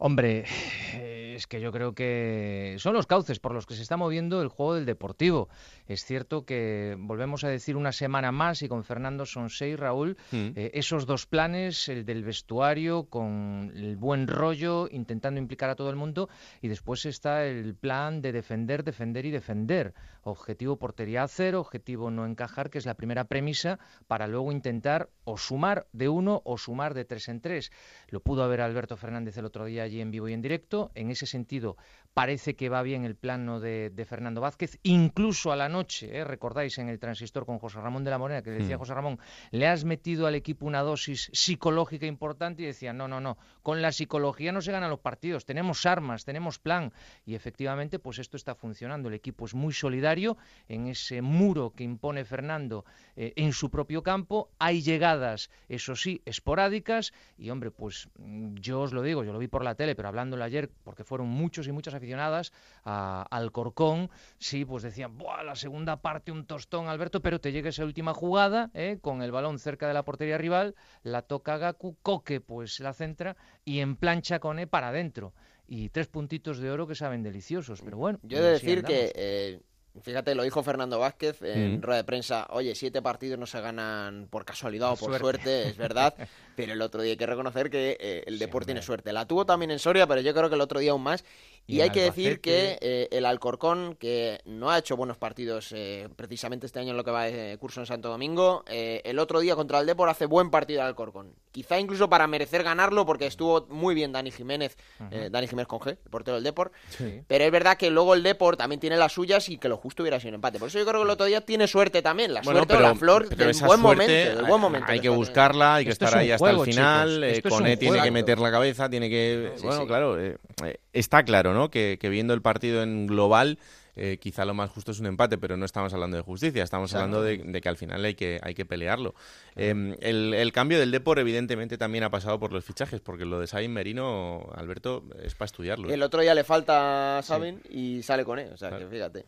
[SPEAKER 8] Hombre, es que yo creo que son los cauces por los que se está moviendo el juego del Deportivo. Es cierto que volvemos a decir una semana más y con Fernando son seis, Raúl, mm. eh, esos dos planes, el del vestuario con el buen rollo, intentando implicar a todo el mundo, y después está el plan de defender, defender y defender. Objetivo portería cero, objetivo no encajar, que es la primera premisa para luego intentar o sumar de uno o sumar de tres en tres. Lo pudo haber Alberto Fernández el otro día allí en vivo y en directo. En ese sentido, parece que va bien el plano de, Fernando Vázquez, incluso a la noche, ¿eh? recordáis en el transistor con José Ramón de la Morena, que decía mm. José Ramón, le has metido al equipo una dosis psicológica importante y decía, no, no, no, con la psicología no se ganan los partidos, tenemos armas, tenemos plan y efectivamente pues esto está funcionando, el equipo es muy solidario en ese muro que impone Fernando eh, en su propio campo, hay llegadas, eso sí, esporádicas y hombre, pues mm, yo os lo digo, yo lo vi por la tele, pero hablándolo ayer, porque fueron muchos y muchas aficionadas al Corcón, sí, pues decían, Buah, la segunda parte un tostón, Alberto, pero te llega esa última jugada, ¿eh? con el balón cerca de la portería rival, la toca Gaku, Coque pues la centra y en plancha con E para adentro. Y tres puntitos de oro que saben deliciosos, pero bueno.
[SPEAKER 4] Yo he de decir que... Eh, Fíjate, lo dijo Fernando Vázquez en
[SPEAKER 1] Mm.
[SPEAKER 4] rueda de prensa. Oye, siete partidos no se ganan por casualidad o
[SPEAKER 8] Por suerte.
[SPEAKER 4] suerte, es verdad. pero el otro día hay que reconocer que eh, el Deport tiene suerte. La tuvo también en Soria, pero yo creo que el otro día aún más. Y, hay que decir que eh, el Alcorcón, que no ha hecho buenos partidos eh, precisamente este año en lo que va de curso en Santo Domingo, eh, el otro día contra el Depor hace buen partido al Alcorcón. Quizá incluso para merecer ganarlo, porque estuvo muy bien Dani Jiménez, eh, Dani Jiménez con G, el portero del Depor.
[SPEAKER 8] Sí.
[SPEAKER 4] Pero es verdad que luego el Deport también tiene las suyas y que lo justo hubiera sido un empate. Por eso yo creo que el otro día tiene suerte también. La suerte o la flor
[SPEAKER 1] pero
[SPEAKER 4] del buen
[SPEAKER 1] suerte
[SPEAKER 4] momento. Del buen momento
[SPEAKER 1] Hay
[SPEAKER 4] que
[SPEAKER 1] buscarla, hay que
[SPEAKER 8] Esto es
[SPEAKER 1] estar ahí hasta el final. eh, Coné
[SPEAKER 8] un
[SPEAKER 1] tiene que meter la cabeza, tiene que.
[SPEAKER 4] Sí,
[SPEAKER 1] bueno,
[SPEAKER 4] sí.
[SPEAKER 1] claro, eh, eh, está claro, ¿no? Que, que viendo el partido en global. eh, quizá lo más justo es un empate, pero no estamos hablando de justicia, estamos hablando de, de que al final hay que, hay que pelearlo. Eh, el, el cambio del Depor, evidentemente, también ha pasado por los fichajes, porque lo de Sabin Merino, Alberto, es para estudiarlo.
[SPEAKER 4] El otro día le falta Sabin y sale con él. O sea,
[SPEAKER 1] Claro.
[SPEAKER 4] que fíjate.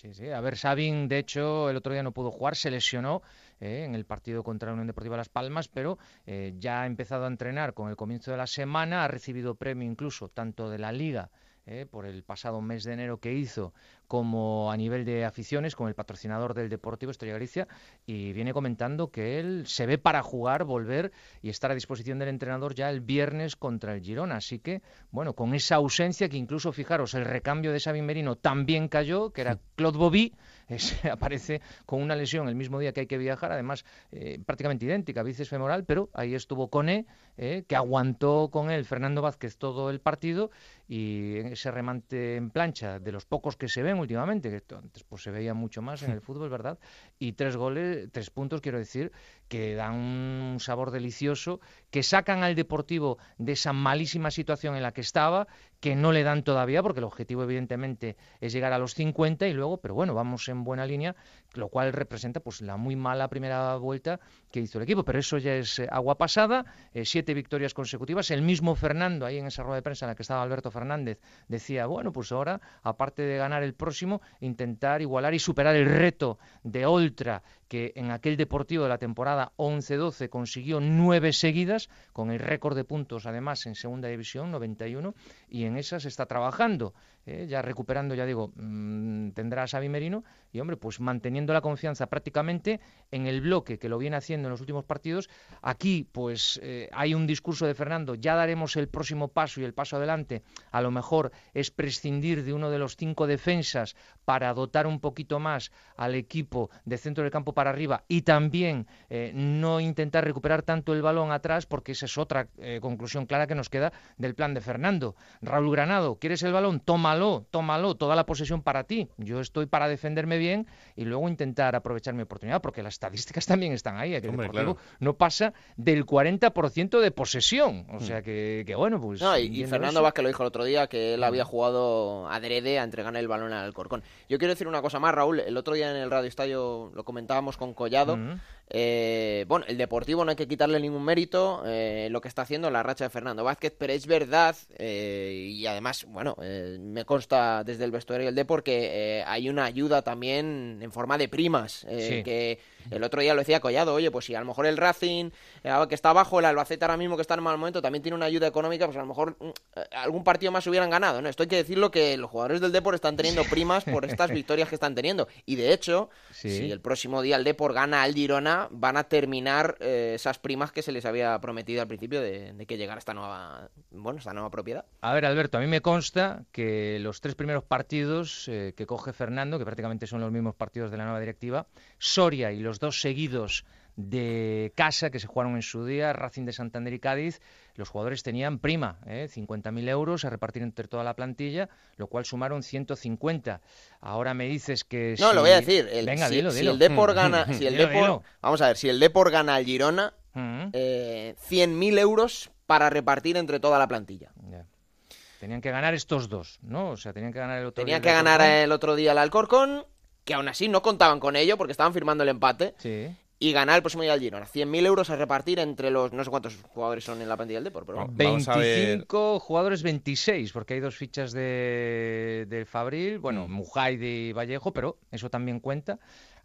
[SPEAKER 8] Sí, sí. A ver, Sabin, de hecho, el otro día no pudo jugar, se lesionó eh, en el partido contra la Unión Deportiva Las Palmas, pero eh, ya ha empezado a entrenar con el comienzo de la semana, ha recibido premio incluso tanto de la Liga eh, por el pasado mes de enero que hizo, como a nivel de aficiones, con el patrocinador del Deportivo Estrella Galicia, y viene comentando que él se ve para jugar, volver y estar a disposición del entrenador ya el viernes contra el Girona. Así que, bueno, con esa ausencia que incluso, fijaros, el recambio de Sabin Merino también cayó, que era Claude Bobby, ese aparece con una lesión el mismo día que hay que viajar, además eh, prácticamente idéntica, bíceps femoral, pero ahí estuvo Cone, eh, que aguantó con él Fernando Vázquez todo el partido y ese remate en plancha de los pocos que se ven últimamente, que antes pues se veía mucho más en el fútbol, ¿verdad? Y tres goles, tres puntos, quiero decir, que dan un sabor delicioso, que sacan al Deportivo de esa malísima situación en la que estaba, que no le dan todavía, porque el objetivo evidentemente es llegar a los 50 y luego, pero bueno, vamos en buena línea, lo cual representa pues la muy mala primera vuelta que hizo el equipo, pero eso ya es eh, agua pasada, eh, siete victorias consecutivas, el mismo Fernando ahí en esa rueda de prensa en la que estaba Alberto Fernández decía, bueno, pues ahora, aparte de ganar el próximo, intentar igualar y superar el reto de Oltra, que en aquel deportivo de la temporada 11-12 consiguió nueve seguidas, con el récord de puntos además en segunda división, 91, y en esa se está trabajando, eh, ya recuperando, ya digo, mm, tendrá a Xavi Merino, y hombre, pues manteniendo la confianza prácticamente en el bloque que lo viene haciendo en los últimos partidos. Aquí, pues eh, hay un discurso de Fernando, ya daremos el próximo paso y el paso adelante, a lo mejor es prescindir de uno de los cinco defensas para dotar un poquito más al equipo de centro del campo para arriba y también eh, no intentar recuperar tanto el balón atrás, porque esa es otra eh, conclusión clara que nos queda del plan de Fernando. Raúl Granado, ¿quieres el balón? Tómalo, tómalo, toda la posesión para ti. Yo estoy para defenderme bien y luego intentar aprovechar mi oportunidad, porque las estadísticas también están ahí. el
[SPEAKER 1] Hombre,
[SPEAKER 8] Deportivo
[SPEAKER 1] claro.
[SPEAKER 8] no pasa del 40% de posesión. O sea que, que bueno, pues.
[SPEAKER 4] No, y, Fernando
[SPEAKER 8] eso-
[SPEAKER 4] Vázquez lo dijo el otro día que él había jugado adrede a entregar el balón al Alcorcón. Yo quiero decir una cosa más, Raúl. El otro día en el Radio Estadio lo comentábamos con Collado.
[SPEAKER 8] Ujú.
[SPEAKER 4] Eh, bueno, el Deportivo no hay que quitarle ningún mérito eh, lo que está haciendo la racha de Fernando Vázquez, pero es verdad, eh, y además, bueno, eh, me consta desde el vestuario del Depor que eh, hay una ayuda también en forma de primas, eh,
[SPEAKER 8] Sí.
[SPEAKER 4] que el otro día lo decía Collado, oye, pues si a lo mejor el Racing, que está abajo, el Albacete ahora mismo que está en mal momento, también tiene una ayuda económica, pues a lo mejor mm, algún partido más hubieran ganado, ¿no? Esto hay que decirlo que los jugadores del Depor están teniendo primas por estas victorias que están teniendo, y de hecho,
[SPEAKER 8] Sí.
[SPEAKER 4] si el próximo día el Depor gana al Girona, van a terminar eh, esas primas que se les había prometido al principio de, de que llegara esta nueva, bueno, esta nueva propiedad.
[SPEAKER 8] A ver, Alberto, a mí me consta que los tres primeros partidos eh, que coge Fernando, que prácticamente son los mismos partidos de la nueva directiva, Soria y los dos seguidos de casa que se jugaron en su día, Racing de Santander y Cádiz, los jugadores tenían prima, ¿eh? 50.000 euros a repartir entre toda la plantilla, lo cual sumaron 150. Ahora me dices que
[SPEAKER 4] No,
[SPEAKER 8] si-
[SPEAKER 4] lo voy a decir. el-
[SPEAKER 8] Venga,
[SPEAKER 4] si,
[SPEAKER 8] dilo,
[SPEAKER 4] si
[SPEAKER 8] dilo.
[SPEAKER 4] el Depor gana, si el
[SPEAKER 8] Dilo,
[SPEAKER 4] Depor,
[SPEAKER 8] dilo.
[SPEAKER 4] vamos a ver, si el Depor gana al Girona,
[SPEAKER 8] Mm,
[SPEAKER 4] eh, 100.000 euros para repartir entre toda la plantilla.
[SPEAKER 8] Tenían que ganar estos dos, ¿no? O sea, tenían que ganar el otro
[SPEAKER 4] Tenían
[SPEAKER 8] día
[SPEAKER 4] que
[SPEAKER 8] el
[SPEAKER 4] ganar el otro día el Alcorcón, que aún así no contaban con ello porque estaban firmando el empate,
[SPEAKER 8] Sí.
[SPEAKER 4] Y ganar el próximo día al Girona. 100.000 euros a repartir entre los, no sé cuántos jugadores son en la plantilla del Depor, pero bueno.
[SPEAKER 1] Vamos a ver.
[SPEAKER 8] 25 jugadores, 26, porque hay dos fichas de, del Fabril, bueno,
[SPEAKER 1] Mm.
[SPEAKER 8] Mujaide y Vallejo, pero eso también cuenta.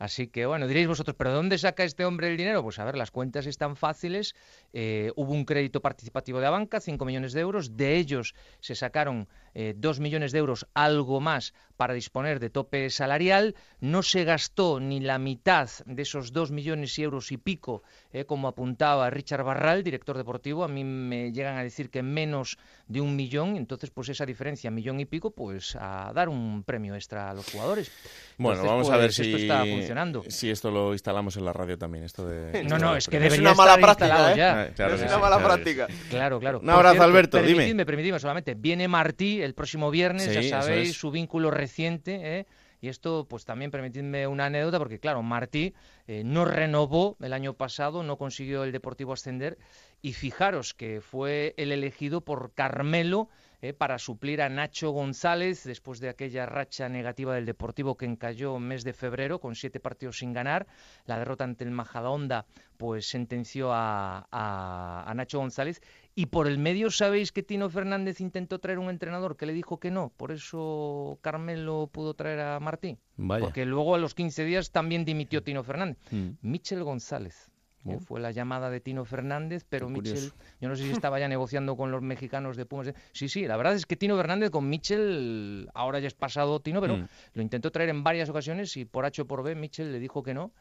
[SPEAKER 8] Así que bueno, diréis vosotros, ¿pero dónde saca este hombre el dinero? Pues a ver, las cuentas están fáciles. Eh, hubo un crédito participativo de Abanca, 5 millones de euros. De ellos se sacaron eh, 2 millones de euros, algo más, para disponer de tope salarial. No se gastó ni la mitad de esos 2 millones y euros y pico, eh, como apuntaba Richard Barral, director deportivo. A mí me llegan a decir que menos de un millón. Entonces, pues esa diferencia, millón y pico, pues a dar un premio extra a los jugadores.
[SPEAKER 1] Bueno,
[SPEAKER 8] Entonces,
[SPEAKER 1] vamos a ver
[SPEAKER 8] pues,
[SPEAKER 1] si
[SPEAKER 8] esto está funcionando.
[SPEAKER 1] si esto lo instalamos en la radio también. Esto de,
[SPEAKER 8] No, no, es que
[SPEAKER 4] Es
[SPEAKER 8] debería
[SPEAKER 4] una mala
[SPEAKER 8] estar
[SPEAKER 4] práctica,
[SPEAKER 8] instalado
[SPEAKER 4] ¿eh?
[SPEAKER 8] ya.
[SPEAKER 1] Ah, claro
[SPEAKER 4] es una
[SPEAKER 1] sí,
[SPEAKER 4] mala
[SPEAKER 1] claro
[SPEAKER 4] práctica.
[SPEAKER 8] Claro, claro.
[SPEAKER 1] Un abrazo,
[SPEAKER 8] cierto,
[SPEAKER 1] Alberto, dime.
[SPEAKER 8] permitidme, permitidme solamente. Viene Martí el próximo viernes,
[SPEAKER 1] Sí,
[SPEAKER 8] ya sabéis,
[SPEAKER 1] es.
[SPEAKER 8] su vínculo reciente, ¿eh? Y esto, pues también permitidme una anécdota, porque claro, Martí eh, no renovó el año pasado, no consiguió el Deportivo ascender, y fijaros que fue el elegido por Carmelo eh, para suplir a Nacho González después de aquella racha negativa del Deportivo que encalló mes de febrero con siete partidos sin ganar. La derrota ante el Majadahonda pues sentenció a- a Nacho González y por el medio sabéis que Tino Fernández intentó traer un entrenador que le dijo que no, por eso Carmelo pudo traer a Martí.
[SPEAKER 1] Vaya.
[SPEAKER 8] Porque luego a los 15 días también dimitió Tino Fernández.
[SPEAKER 1] Mm.
[SPEAKER 8] Michel González. eh,
[SPEAKER 1] Oh.
[SPEAKER 8] Fue la llamada de Tino Fernández, pero Michel, yo no sé si estaba ya negociando con los mexicanos de Pumas. Sí, sí, la verdad es que Tino Fernández con Michel, ahora ya es pasado Tino, pero
[SPEAKER 1] Mm.
[SPEAKER 8] lo intentó traer en varias ocasiones y por H o por B Michel le dijo que no.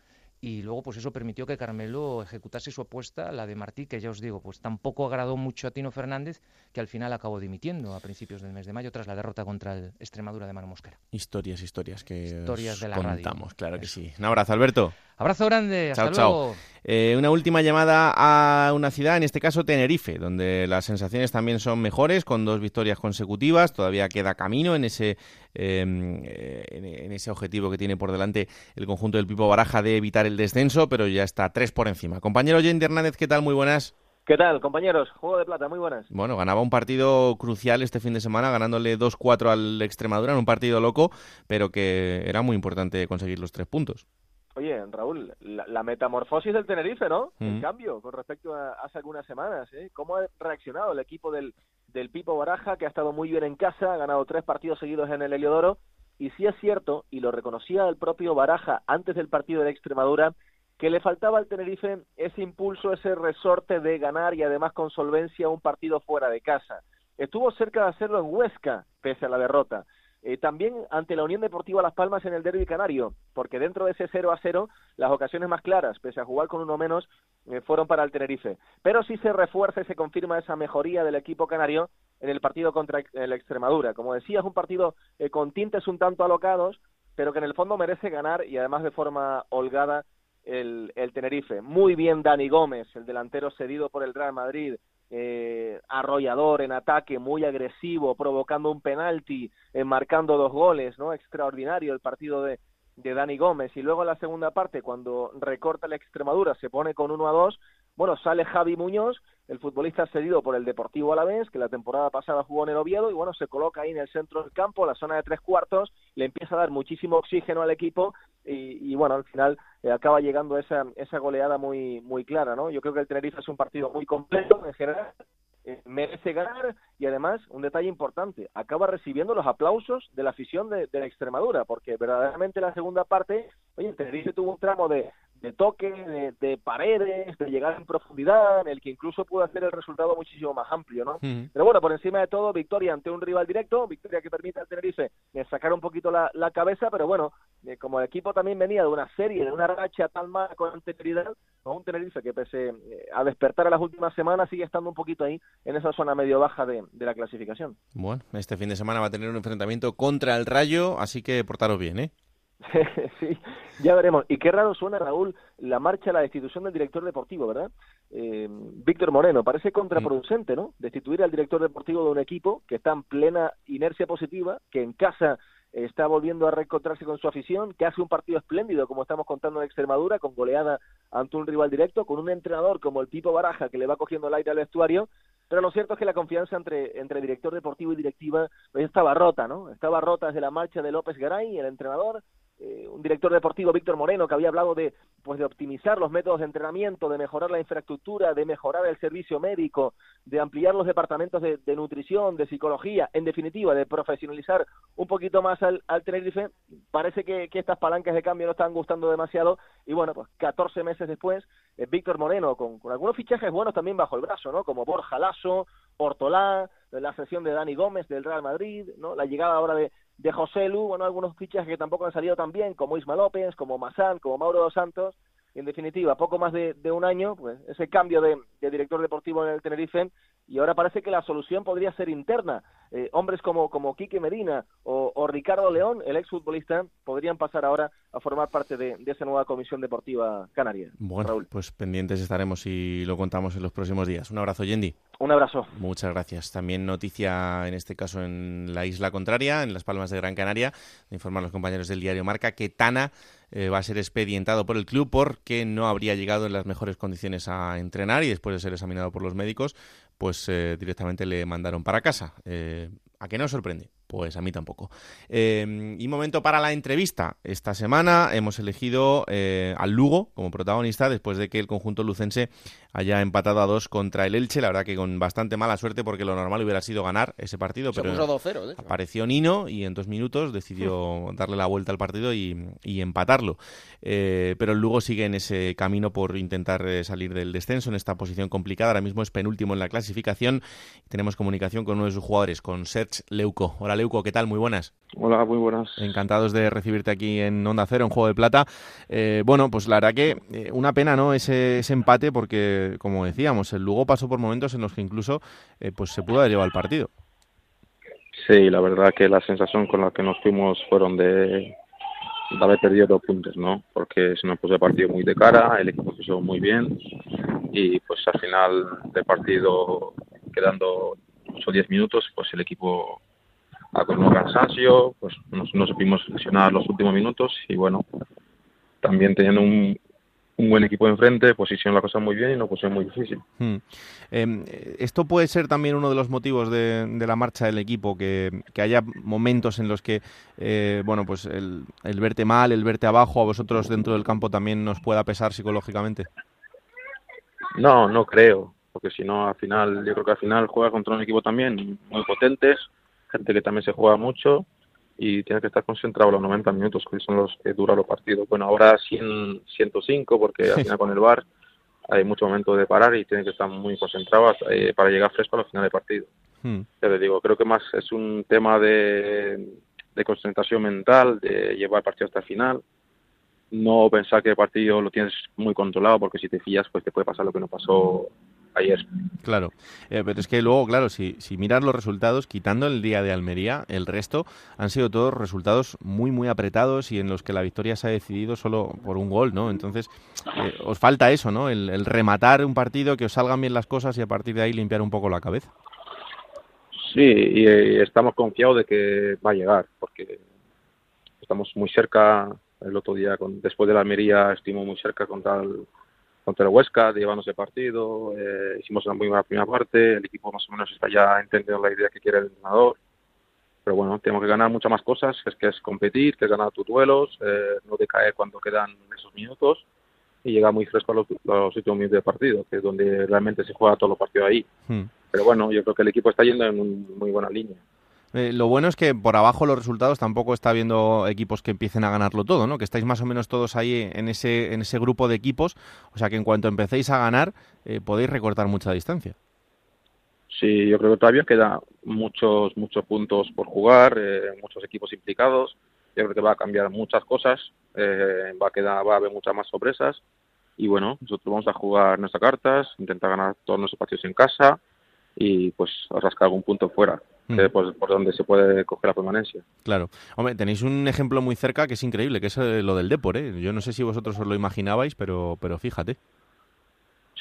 [SPEAKER 8] Y luego, pues eso permitió que Carmelo ejecutase su apuesta, la de Martí, que ya os digo, pues tampoco agradó mucho a Tino Fernández, que al final acabó dimitiendo a principios del mes de mayo tras la derrota contra el Extremadura de Manu Mosquera.
[SPEAKER 1] Historias, historias que
[SPEAKER 8] Historias
[SPEAKER 1] os
[SPEAKER 8] de la radio.
[SPEAKER 1] contamos, claro que
[SPEAKER 8] Eso.
[SPEAKER 1] sí. Un abrazo, Alberto.
[SPEAKER 8] Abrazo grande, hasta
[SPEAKER 1] Chao, chao.
[SPEAKER 8] luego.
[SPEAKER 1] Eh, una última llamada a una ciudad, en este caso Tenerife, donde las sensaciones también son mejores, con dos victorias consecutivas. Todavía queda camino en ese, eh, eh, en, en ese objetivo que tiene por delante el conjunto del Pipo Baraja de evitar el descenso, pero ya está tres por encima. Compañero Jendy Hernández, ¿qué tal? Muy buenas.
[SPEAKER 9] ¿Qué tal, compañeros? Juego de plata, muy buenas.
[SPEAKER 1] Bueno, ganaba un partido crucial este fin de semana, ganándole 2-4 al Extremadura en un partido loco, pero que era muy importante conseguir los tres puntos.
[SPEAKER 9] Oye, Raúl, la, la metamorfosis del Tenerife, ¿no?
[SPEAKER 1] Mm.
[SPEAKER 9] El cambio con respecto a hace algunas semanas, ¿eh? ¿Cómo ha reaccionado el equipo del, del Pipo Baraja, que ha estado muy bien en casa, ha ganado tres partidos seguidos en el Heliodoro? Y sí es cierto, y lo reconocía el propio Baraja antes del partido de Extremadura, que le faltaba al Tenerife ese impulso, ese resorte de ganar y además con solvencia un partido fuera de casa. Estuvo cerca de hacerlo en Huesca, pese a la derrota. Eh, también ante la Unión Deportiva Las Palmas en el derby canario, porque dentro de ese 0 a 0, las ocasiones más claras, pese a jugar con uno menos, eh, fueron para el Tenerife. Pero sí se refuerza y se confirma esa mejoría del equipo canario en el partido contra el Extremadura. Como decía, es un partido eh, con tintes un tanto alocados, pero que en el fondo merece ganar y además de forma holgada el, el Tenerife. Muy bien Dani Gómez, el delantero cedido por el Real Madrid, eh, arrollador en ataque, muy agresivo, provocando un penalti, eh, marcando dos goles, ¿no? Extraordinario el partido de, de Dani Gómez. Y luego en la segunda parte, cuando recorta la Extremadura, se pone con 1 a 2. Bueno, sale Javi Muñoz, el futbolista cedido por el Deportivo Alavés, que la temporada pasada jugó en el Oviedo, y bueno, se coloca ahí en el centro del campo, la zona de tres cuartos, le empieza a dar muchísimo oxígeno al equipo, y, y bueno, al final eh, acaba llegando esa, esa goleada muy, muy clara, ¿no? Yo creo que el Tenerife es un partido muy completo en general, eh, merece ganar. Y además un detalle importante acaba recibiendo los aplausos de la afición de, la Extremadura porque verdaderamente la segunda parte oye Tenerife tuvo un tramo de, de toque de, de, paredes de llegar en profundidad en el que incluso pudo hacer el resultado muchísimo más amplio no pero bueno por encima de todo victoria ante un rival directo victoria que permite al Tenerife eh, sacar un poquito la, la cabeza pero bueno eh, como el equipo también venía de una serie de una racha tan mala con anterioridad con un Tenerife que pese eh, a despertar a las últimas semanas sigue estando un poquito ahí en esa zona medio baja de, de, la clasificación.
[SPEAKER 1] Bueno, este fin de semana va a tener un enfrentamiento contra el Rayo, así que portaros bien, ¿eh?
[SPEAKER 9] sí, ya veremos. Y qué raro suena, Raúl, la marcha a la destitución del director deportivo, ¿verdad? Eh, Víctor Moreno, parece contraproducente, ¿no? Destituir al director deportivo de un equipo que está en plena inercia positiva, que en casa está volviendo a reencontrarse con su afición, que hace un partido espléndido, como estamos contando en Extremadura, con goleada ante un rival directo, con un entrenador como el tipo Baraja, que le va cogiendo el aire al vestuario, pero lo cierto es que la confianza entre, entre director deportivo y directiva pues, estaba rota, ¿no? Estaba rota desde la marcha de López Garay, el entrenador, eh, un director deportivo, Víctor Moreno, que había hablado de, pues, de optimizar los métodos de entrenamiento, de mejorar la infraestructura, de mejorar el servicio médico, de ampliar los departamentos de, nutrición, de psicología, en definitiva, de profesionalizar un poquito más al, al Tenerife, parece que, estas palancas de cambio no están gustando demasiado y bueno, pues 14 meses después, eh, Víctor Moreno, con, con, algunos fichajes buenos también bajo el brazo, ¿no? Como Borja Lasso, Portolá, la sesión de Dani Gómez del Real Madrid, ¿no? La llegada ahora de, de José Lu, bueno, algunos fichajes que tampoco han salido tan bien, como Isma López, como Masán, como Mauro dos Santos, en definitiva, poco más de, un año, pues ese cambio de, director deportivo en el Tenerife, y ahora parece que la solución podría ser interna. Eh, hombres como, como Quique Medina o, Ricardo León, el exfutbolista, podrían pasar ahora a formar parte de, esa nueva comisión deportiva canaria.
[SPEAKER 1] Bueno, pues pendientes estaremos y lo contamos en los próximos días. Un abrazo, Yendi.
[SPEAKER 9] Un abrazo.
[SPEAKER 1] Muchas gracias. También noticia, en este caso en la isla contraria, en Las Palmas de Gran Canaria, informan los compañeros del diario Marca que Tana eh, va a ser expedientado por el club porque no habría llegado en las mejores condiciones a entrenar y después de ser examinado por los médicos, pues eh, directamente le mandaron para casa. Eh, ¿A qué no sorprende? Pues a mí tampoco. Eh, y momento para la entrevista. Esta semana hemos elegido al Lugo como protagonista después de que el conjunto lucense haya empatado a dos contra el Elche. La verdad que con bastante mala suerte porque lo normal hubiera sido ganar ese partido. pero apareció Nino y en dos minutos decidió darle la vuelta al partido y, empatarlo. Eh, pero el Lugo sigue en ese camino por intentar salir del descenso en esta posición complicada. Ahora mismo es penúltimo en la clasificación. Tenemos comunicación con uno de sus jugadores, con Serge Leuco. Hola ¿qué tal? Muy buenas.
[SPEAKER 10] Hola, muy buenas.
[SPEAKER 1] Encantados de recibirte aquí en Onda Cero, en Juego de Plata. Eh, bueno, pues la verdad que eh, una pena, ¿no? Ese, empate, porque, como decíamos, el Lugo pasó por momentos en los que incluso eh, pues se pudo haber el partido.
[SPEAKER 10] Sí, la verdad que la sensación con la que nos fuimos fueron de, haber perdido dos puntos, ¿no? Porque se nos puso el partido muy de cara, el equipo hizo muy bien y pues al final del partido, quedando 8 o 10 minutos, pues el equipo con cansancio, pues nos, nos supimos lesionar los últimos minutos y bueno, también teniendo un, un buen equipo enfrente, hicieron la cosa muy bien y no pusieron muy difícil. Hmm.
[SPEAKER 1] Em, esto puede ser también uno de los motivos de, de la marcha del equipo, que, que haya momentos en los que, eh, bueno, pues el, el, verte mal, el verte abajo, a vosotros dentro del campo también nos pueda pesar psicológicamente.
[SPEAKER 10] No, no creo, porque si no, al final, yo creo que al final juega contra un equipo también muy potentes, gente que también se juega mucho y tiene que estar concentrado los 90 minutos, que son los que duran los partidos. Bueno, ahora 100, 105, porque al final con el VAR hay mucho momento de parar y tiene que estar muy concentrado eh, para llegar fresco al final del partido. Hmm. Ya te digo, creo que más es un tema de, de concentración mental, de llevar el partido hasta el final. No pensar que el partido lo tienes muy controlado, porque si te fías, pues te puede pasar lo que no pasó ayer.
[SPEAKER 1] Claro, eh, pero es que luego, claro, si, si miras los resultados, quitando el día de Almería, el resto han sido todos resultados muy, muy apretados y en los que la victoria se ha decidido solo por un gol, ¿no? Entonces, eh, os falta eso, ¿no? El, rematar un partido, que os salgan bien las cosas y a partir de ahí limpiar un poco la cabeza.
[SPEAKER 10] Sí, y, eh, estamos confiados de que va a llegar, porque estamos muy cerca. El otro día, con, después de la Almería, estuvimos muy cerca contra el contra el Huesca, de llevarnos el partido, eh, hicimos una muy buena primera parte, el equipo más o menos está ya entendiendo la idea que quiere el entrenador, pero bueno, tenemos que ganar muchas más cosas, es que es competir, que es ganar tus duelos, eh, no decaer cuando quedan esos minutos y llegar muy fresco a los, últimos minutos de partido, que es donde realmente se juega todos los partidos ahí. Hmm. Pero bueno, yo creo que el equipo está yendo en un, muy buena línea.
[SPEAKER 1] Eh, lo bueno es que por abajo los resultados tampoco está habiendo equipos que empiecen a ganarlo todo, ¿no? Que estáis más o menos todos ahí en ese, en ese grupo de equipos. O sea que en cuanto empecéis a ganar, eh, podéis recortar mucha distancia.
[SPEAKER 10] Sí, yo creo que todavía queda muchos, muchos puntos por jugar, eh, muchos equipos implicados. Yo creo que va a cambiar muchas cosas, va, a quedar, va a haber muchas más sorpresas. Y bueno, nosotros vamos a jugar nuestras cartas, intentar ganar todos nuestros partidos en casa y pues rascar algún punto fuera. Mm. Pues, por donde se puede coger la permanencia.
[SPEAKER 1] Claro. Hombre, tenéis un ejemplo muy cerca que es increíble, que es eh, lo del Depor, ¿eh? Yo no sé si vosotros os lo imaginabais, pero, pero fíjate.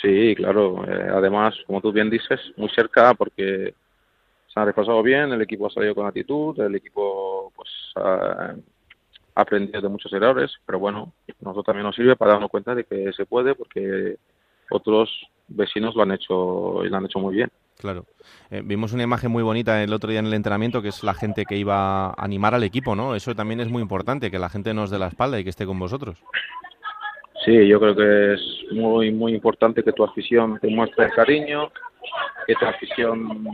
[SPEAKER 10] Sí, claro. Eh, además, como tú bien dices, muy cerca porque se han repasado bien, el equipo ha salido con actitud, el equipo pues ha aprendido de muchos errores, pero bueno, nosotros también nos sirve para darnos cuenta de que se puede porque otros vecinos lo han hecho y lo han hecho muy bien.
[SPEAKER 1] Claro. Eh, vimos una imagen muy bonita el otro día en el entrenamiento, que es la gente que iba a animar al equipo, ¿no? Eso también es muy importante, que la gente nos dé la espalda y que esté con vosotros.
[SPEAKER 10] Sí, yo creo que es muy muy importante que tu afición te muestre cariño, que tu afición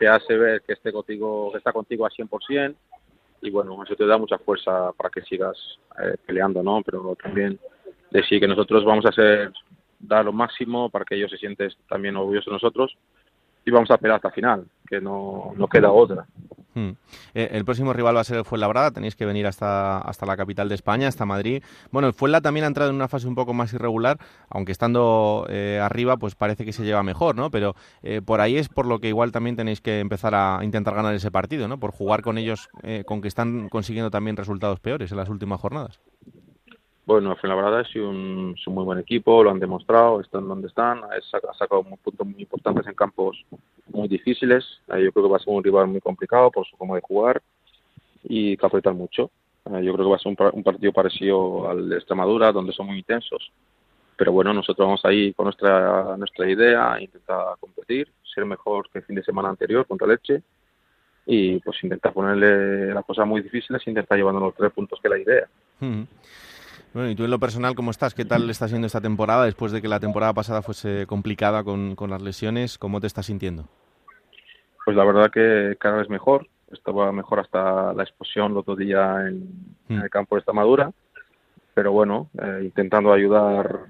[SPEAKER 10] te hace ver que esté contigo, que está contigo al 100% y bueno, eso te da mucha fuerza para que sigas eh, peleando, ¿no? Pero también decir que nosotros vamos a hacer dar lo máximo para que ellos se sienten también orgullosos de nosotros vamos a pelear hasta final, que no, no queda otra.
[SPEAKER 1] Hmm. Eh, el próximo rival va a ser el Fuenlabrada, tenéis que venir hasta, hasta la capital de España, hasta Madrid. Bueno, el Fuenla también ha entrado en una fase un poco más irregular, aunque estando eh, arriba, pues parece que se lleva mejor, ¿no? Pero eh, por ahí es por lo que igual también tenéis que empezar a intentar ganar ese partido, ¿no? Por jugar con ellos, con que están consiguiendo también resultados peores en las últimas jornadas.
[SPEAKER 10] Bueno, Fuenlabrada es un, es un muy buen equipo, lo han demostrado, están donde están, ha sacado puntos muy importantes en campos muy difíciles. Yo creo que va a ser un rival muy complicado por su forma de jugar y que apretar mucho. Eh, yo creo que va a ser un, partido parecido al de Extremadura, donde son muy intensos. Pero bueno, nosotros vamos ahí con nuestra, nuestra idea, intentar competir, ser mejor que el fin de semana anterior contra Leche y pues intentar ponerle las cosas muy difíciles intentar llevando los tres puntos que la idea.
[SPEAKER 1] Bueno, y tú en lo personal, ¿cómo estás? ¿Qué tal está siendo esta temporada después de que la temporada pasada fuese complicada con, con las lesiones? ¿Cómo te estás sintiendo?
[SPEAKER 10] Pues la verdad que cada vez mejor. Estaba mejor hasta la explosión el otro día en, mm. el campo de Estamadura. Pero bueno, eh, intentando ayudar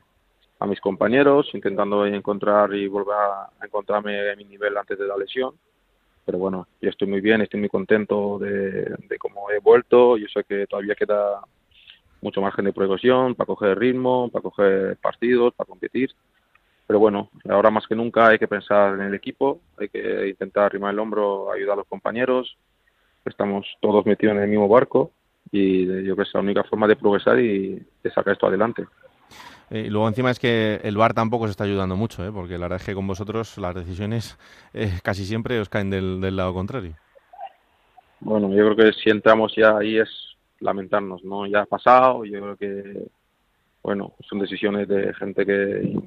[SPEAKER 10] a mis compañeros, intentando encontrar y volver a encontrarme a mi nivel antes de la lesión. Pero bueno, yo estoy muy bien, estoy muy contento de, de cómo he vuelto. Yo sé que todavía queda mucho margen de progresión para coger ritmo, para coger partidos, para competir. Pero bueno, ahora más que nunca hay que pensar en el equipo, hay que intentar arrimar el hombro, ayudar a los compañeros. Estamos todos metidos en el mismo barco y yo creo que es la única forma de progresar y de sacar esto adelante.
[SPEAKER 1] Eh, y luego encima es que el VAR tampoco se está ayudando mucho, ¿eh? porque la verdad es que con vosotros las decisiones eh, casi siempre os caen del, del lado contrario.
[SPEAKER 10] Bueno, yo creo que si entramos ya ahí es lamentarnos, ¿no? Ya ha pasado, yo creo que, bueno, son decisiones de gente que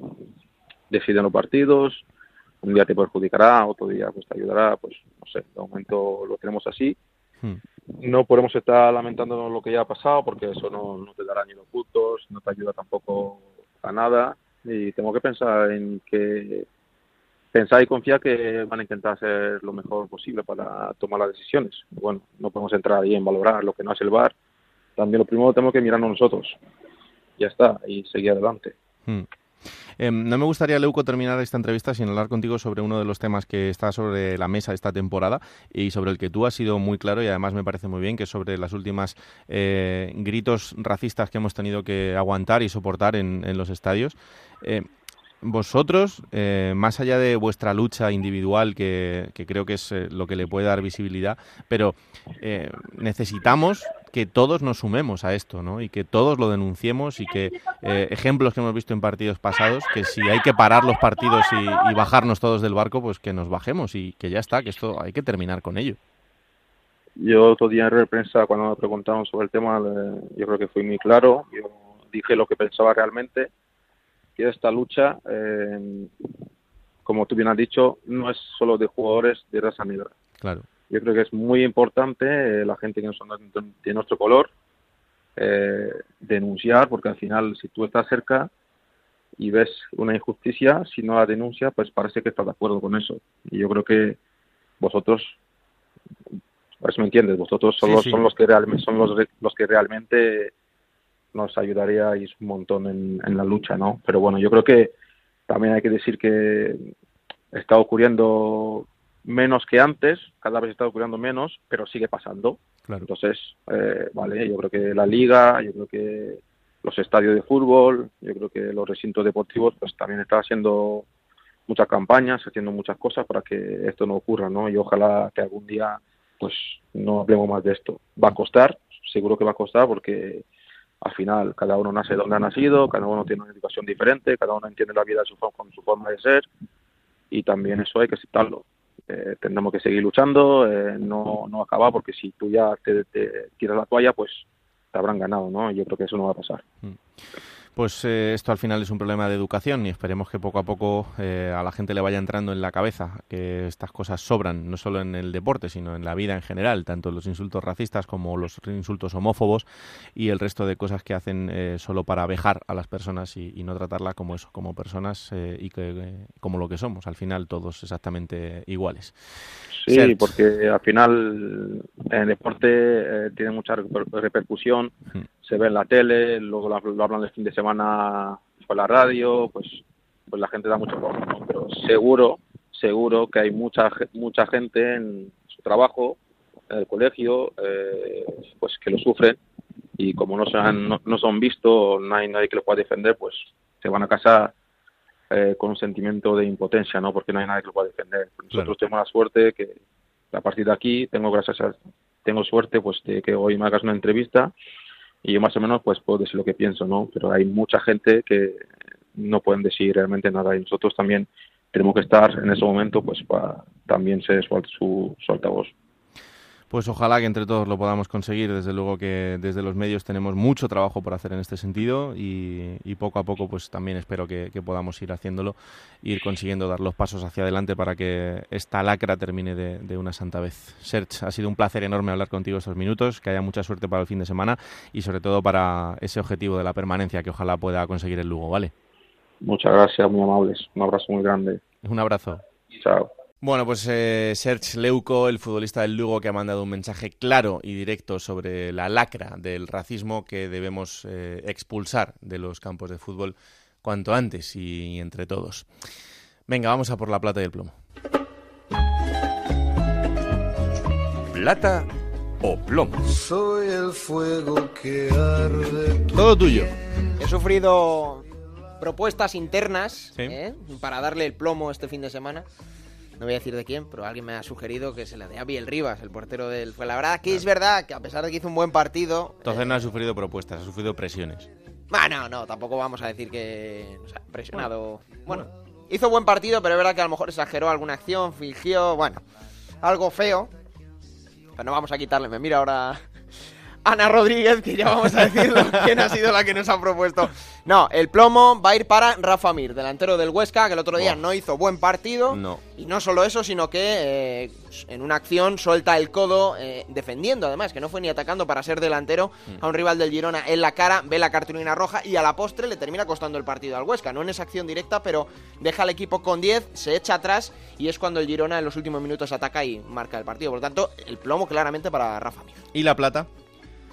[SPEAKER 10] decide los partidos, un día te perjudicará, otro día pues te ayudará, pues no sé, de momento lo tenemos así. Hmm. No podemos estar lamentándonos lo que ya ha pasado porque eso no, no te dará ni los puntos, no te ayuda tampoco a nada y tengo que pensar en que pensar y confiar que van a intentar hacer lo mejor posible para tomar las decisiones. Bueno, no podemos entrar ahí en valorar lo que no hace el VAR, también lo primero tenemos que mirarnos nosotros. Ya está, y seguir adelante.
[SPEAKER 1] Hmm. Em, no me gustaría, Leuco, terminar esta entrevista sin hablar contigo sobre uno de los temas que está sobre la mesa esta temporada y sobre el que tú has sido muy claro y además me parece muy bien, que sobre las últimas eh, gritos racistas que hemos tenido que aguantar y soportar en, los estadios. Eh, vosotros, eh, más allá de vuestra lucha individual, que, creo que es eh, lo que le puede dar visibilidad, pero eh, necesitamos que todos nos sumemos a esto, ¿no? Y que todos lo denunciemos y que ejemplos que hemos visto en partidos pasados, que si hay que parar los partidos y, bajarnos todos del barco, pues que nos bajemos y que ya está, que esto hay que terminar con ello.
[SPEAKER 10] Yo otro día en prensa, cuando me preguntaron sobre el tema, yo creo que fui muy claro. Yo dije lo que pensaba realmente que esta lucha, eh, como tú bien has dicho, no es solo de jugadores de raza negra.
[SPEAKER 1] Claro.
[SPEAKER 10] Yo creo que es muy importante eh, la gente que no son de nuestro color eh, denunciar, porque al final si tú estás cerca y ves una injusticia, si no la denuncia, pues parece que estás de acuerdo con eso. Y yo creo que vosotros, si me entiendes, vosotros son, los, son los que realmente son los, los que realmente nos ayudaríais un montón en, en la lucha, ¿no? Pero bueno, yo creo que también hay que decir que está ocurriendo menos que antes, cada vez está ocurriendo menos, pero sigue pasando. Entonces, eh, vale, yo creo que la liga, yo creo que los estadios de fútbol, yo creo que los recintos deportivos, pues también están haciendo muchas campañas, haciendo muchas cosas para que esto no ocurra, ¿no? Y ojalá que algún día, pues, no hablemos más de esto. Va a costar, seguro que va a costar, porque al final cada uno nace donde ha nacido, cada uno tiene una educación diferente, cada uno entiende la vida su, con su forma de ser y también eso hay que aceptarlo. Eh, tendremos que seguir luchando, eh, no, no acabar porque si tú ya te, tiras la toalla pues te habrán ganado, ¿no? Yo creo que eso no va a pasar. Mm.
[SPEAKER 1] Pues eh, esto al final es un problema de educación y esperemos que poco a poco eh, a la gente le vaya entrando en la cabeza que estas cosas sobran, no solo en el deporte, sino en la vida en general, tanto los insultos racistas como los insultos homófobos y el resto de cosas que hacen eh, solo para vejar a las personas y, no tratarlas como eso, como personas y que, como lo que somos, al final todos exactamente iguales.
[SPEAKER 10] Sí, porque al final el deporte tiene mucha repercusión, se ve en la tele, luego lo hablan el fin de semana por la radio, pues pues la gente da mucho por pero seguro, seguro que hay mucha mucha gente en su trabajo, en el colegio, eh, pues que lo sufren y como no, se han, no, son vistos, no hay nadie que los pueda defender, pues se van a casa eh, con un sentimiento de impotencia, ¿no? Porque no hay nadie que lo pueda defender. Nosotros tenemos la suerte que a partir de aquí tengo gracias a, tengo suerte pues de que hoy me hagas una entrevista y yo más o menos pues puedo decir lo que pienso, ¿no? Pero hay mucha gente que no pueden decir realmente nada y nosotros también tenemos que estar en ese momento pues para también ser su, su altavoz.
[SPEAKER 1] Pues ojalá que entre todos lo podamos conseguir. Desde luego que desde los medios tenemos mucho trabajo por hacer en este sentido y, poco a poco pues también espero que, podamos ir haciéndolo, ir consiguiendo dar los pasos hacia adelante para que esta lacra termine de, una santa vez. Serge, ha sido un placer enorme hablar contigo estos minutos, que haya mucha suerte para el fin de semana y sobre todo para ese objetivo de la permanencia que ojalá pueda conseguir el Lugo, ¿vale?
[SPEAKER 10] Muchas gracias, muy amables. Un abrazo muy grande.
[SPEAKER 1] Un abrazo.
[SPEAKER 10] Chao.
[SPEAKER 1] Bueno, pues eh, Serge Leuco, el futbolista del Lugo, que ha mandado un mensaje claro y directo sobre la lacra del racismo que debemos eh, expulsar de los campos de fútbol cuanto antes y, entre todos. Venga, vamos a por la plata y el plomo.
[SPEAKER 11] Plata o plomo.
[SPEAKER 12] Soy el fuego que arde.
[SPEAKER 1] Todo tuyo.
[SPEAKER 4] He sufrido propuestas internas ¿eh? para darle el plomo este fin de semana no voy a decir de quién, pero alguien me ha sugerido que se le dé a Biel Rivas, el portero del fue la verdad que es verdad que a pesar de que hizo un buen partido...
[SPEAKER 1] Entonces no ha sufrido propuestas, ha sufrido presiones.
[SPEAKER 4] Bueno, no, tampoco vamos a decir que... O sea, presionado... Bueno, hizo buen partido, pero es verdad que a lo mejor exageró alguna acción, fingió... Bueno, algo feo. Pero no vamos a quitarle. Me mira ahora Ana Rodríguez, que ya vamos a decirlo, quién ha sido la que nos ha propuesto. No, el plomo va a ir para Rafa Mir, delantero del Huesca, que el otro día no hizo buen partido.
[SPEAKER 1] No.
[SPEAKER 4] Y no solo eso, sino que eh, en una acción suelta el codo eh, defendiendo, además, que no fue ni atacando para ser delantero a un rival del Girona en la cara, ve la cartulina roja y a la postre le termina costando el partido al Huesca. No en esa acción directa, pero deja al equipo con 10, se echa atrás y es cuando el Girona en los últimos minutos ataca y marca el partido. Por lo tanto, el plomo claramente para Rafa Mir.
[SPEAKER 1] ¿Y la plata?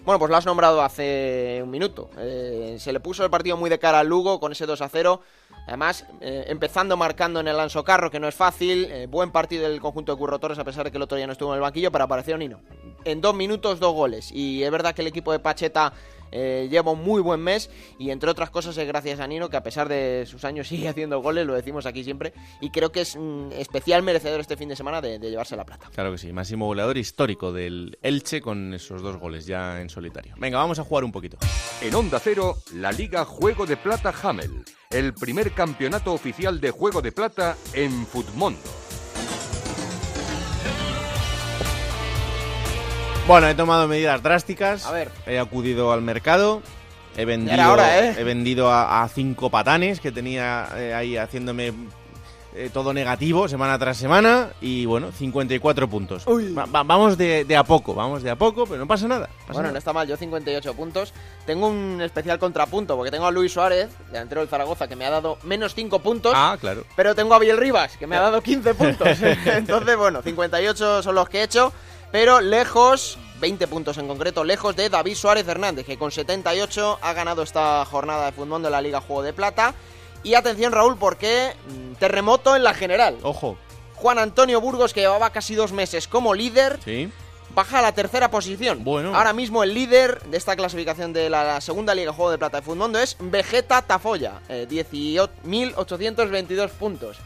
[SPEAKER 4] Bueno, pues lo has nombrado hace un minuto. Eh, se le puso el partido muy de cara al Lugo con ese 2 a 0. Además, eh, empezando marcando en el Anso Carro, que no es fácil. Eh, buen partido del conjunto de Curro Torres, a pesar de que el otro día no estuvo en el banquillo, pero apareció Nino. En dos minutos, dos goles. Y es verdad que el equipo de Pacheta eh, lleva un muy buen mes y entre otras cosas es gracias a Nino que a pesar de sus años sigue haciendo goles, lo decimos aquí siempre, y creo que es un especial merecedor este fin de semana de, llevarse la plata.
[SPEAKER 1] Claro que sí, máximo goleador histórico del Elche con esos dos goles ya en solitario. Venga, vamos a jugar un poquito.
[SPEAKER 11] En Onda Cero, la Liga Juego de Plata Hamel, el primer campeonato oficial de Juego de Plata en Futmundo.
[SPEAKER 1] Bueno, he tomado medidas drásticas.
[SPEAKER 4] A ver.
[SPEAKER 1] He acudido al mercado. He vendido,
[SPEAKER 4] ¿eh?
[SPEAKER 1] he vendido a, cinco patanes que tenía eh, ahí haciéndome eh, todo negativo semana tras semana. Y bueno, 54 puntos. vamos de, a poco, vamos de a poco, pero no pasa nada.
[SPEAKER 4] bueno, no está mal, yo 58 puntos. Tengo un especial contrapunto porque tengo a Luis Suárez, delantero del Zaragoza, que me ha dado menos 5 puntos.
[SPEAKER 1] Ah, claro.
[SPEAKER 4] Pero tengo a Biel Rivas, que me ha dado 15 puntos. Entonces, bueno, 58 son los que he hecho pero lejos, 20 puntos en concreto, lejos de David Suárez Hernández, que con 78 ha ganado esta jornada de fútbol de la Liga Juego de Plata. Y atención Raúl, porque mm, terremoto en la general.
[SPEAKER 1] Ojo.
[SPEAKER 4] Juan Antonio Burgos, que llevaba casi dos meses como líder,
[SPEAKER 1] ¿Sí?
[SPEAKER 4] baja a la tercera posición.
[SPEAKER 1] Bueno.
[SPEAKER 4] Ahora mismo el líder de esta clasificación de la segunda Liga Juego de Plata de Fútbol es Vegeta Tafoya, eh, 18.822 puntos.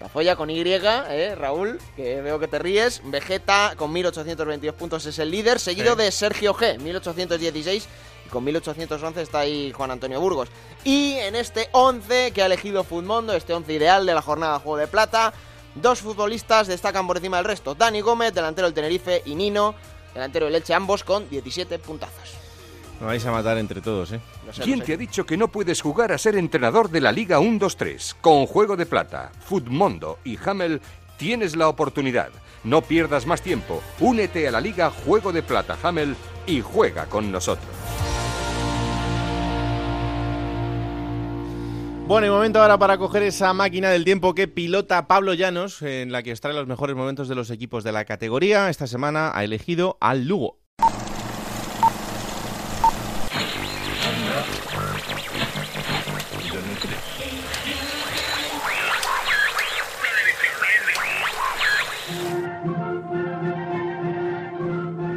[SPEAKER 4] La folla con Y, eh, Raúl, que veo que te ríes. Vegeta con 1822 puntos es el líder, seguido de Sergio G, 1816. Y con 1811 está ahí Juan Antonio Burgos. Y en este 11 que ha elegido Futmundo, este 11 ideal de la jornada Juego de Plata, dos futbolistas destacan por encima del resto. Dani Gómez, delantero del Tenerife, y Nino, delantero del Leche, ambos con 17 puntazos.
[SPEAKER 1] Me vais a matar entre todos, ¿eh?
[SPEAKER 11] ¿Quién te ha dicho que no puedes jugar a ser entrenador de la Liga 1-2-3? Con Juego de Plata, Futmundo y Hamel tienes la oportunidad. No pierdas más tiempo. Únete a la Liga Juego de Plata Hamel y juega con nosotros.
[SPEAKER 1] Bueno, y momento ahora para coger esa máquina del tiempo que pilota Pablo Llanos, en la que extrae los mejores momentos de los equipos de la categoría. Esta semana ha elegido al Lugo.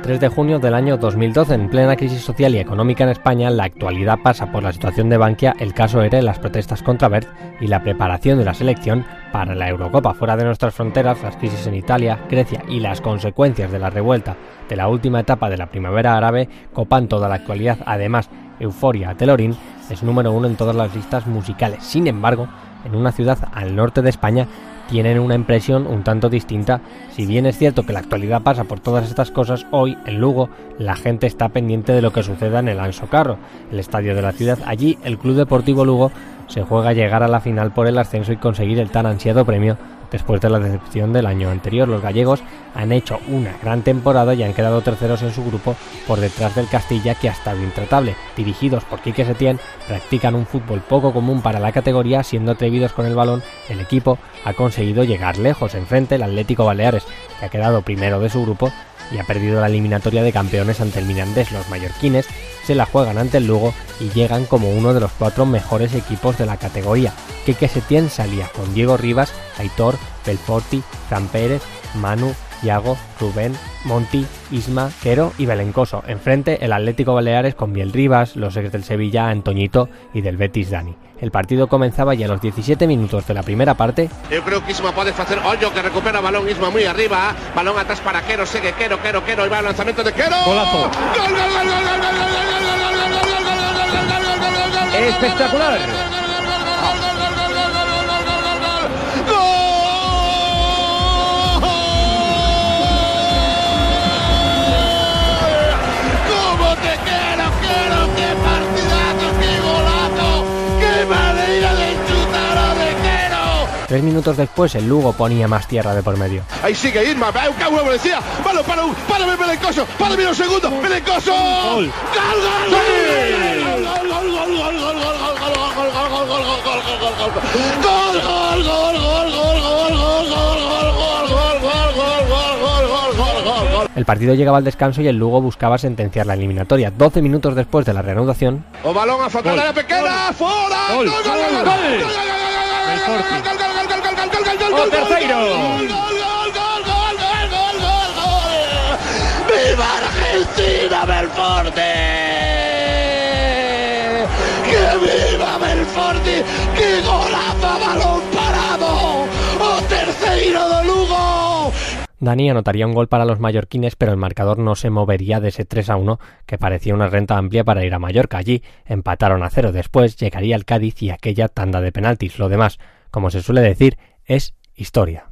[SPEAKER 13] 3 de junio del año 2012, en plena crisis social y económica en España, la actualidad pasa por la situación de Bankia, el caso ERE, las protestas contra Bert y la preparación de la selección para la Eurocopa. Fuera de nuestras fronteras, las crisis en Italia, Grecia y las consecuencias de la revuelta de la última etapa de la primavera árabe copan toda la actualidad. Además, Euforia Telorín es número uno en todas las listas musicales. Sin embargo, en una ciudad al norte de España tienen una impresión un tanto distinta. Si bien es cierto que la actualidad pasa por todas estas cosas, hoy en Lugo la gente está pendiente de lo que suceda en el Anso Carro, el estadio de la ciudad. Allí el Club Deportivo Lugo se juega a llegar a la final por el ascenso y conseguir el tan ansiado premio Después de la decepción del año anterior, los gallegos han hecho una gran temporada y han quedado terceros en su grupo por detrás del Castilla que ha estado intratable. Dirigidos por Quique Setién, practican un fútbol poco común para la categoría, siendo atrevidos con el balón, el equipo ha conseguido llegar lejos. Enfrente el Atlético Baleares, que ha quedado primero de su grupo y ha perdido la eliminatoria de campeones ante el Mirandés. Los mallorquines se la juegan ante el Lugo y llegan como uno de los cuatro mejores equipos de la categoría. Que Setién salía con Diego Rivas, Aitor, Belforti, Fran Pérez, Manu, Iago, Rubén, Monti, Isma, Quero y Belencoso. Enfrente el Atlético Baleares con Biel Rivas, los ex del Sevilla, Antoñito y del Betis Dani. El partido comenzaba ya a los 17 minutos de la primera parte.
[SPEAKER 14] Yo creo que Isma puede hacer hoyo que recupera balón Isma muy arriba, balón atrás para Quero, sigue Quero, Quero, Quero, y va el lanzamiento de Quero.
[SPEAKER 8] Golazo.
[SPEAKER 14] Gol,
[SPEAKER 13] Tres minutos después, el Lugo ponía más tierra de por medio.
[SPEAKER 14] Ahí sigue Irma, ¡qué decía! Para un, párame, Belencoso! ¡Párame los segundos! ¡Belencoso! ¡Gol! ¡Gol, gol, gol!
[SPEAKER 13] El partido llegaba al descanso y el Lugo buscaba sentenciar la eliminatoria. 12 minutos después de la reanudación.
[SPEAKER 14] O balón a la pequeña, fuera
[SPEAKER 8] gol,
[SPEAKER 14] gol, gol, gol, gol,
[SPEAKER 8] tercero.
[SPEAKER 14] Gol, gol, gol, gol, gol, gol, gol, gol. ¡Viva Argentina, Belforte! ¡Que viva Belforte! ¡Qué golazo balón parado! ¡Oh, tercero de Lugo!
[SPEAKER 13] Dani anotaría un gol para los mallorquines, pero el marcador no se movería de ese 3 a 1, que parecía una renta amplia para ir a Mallorca. Allí empataron a cero. Después llegaría el Cádiz y aquella tanda de penaltis. Lo demás, como se suele decir, es historia.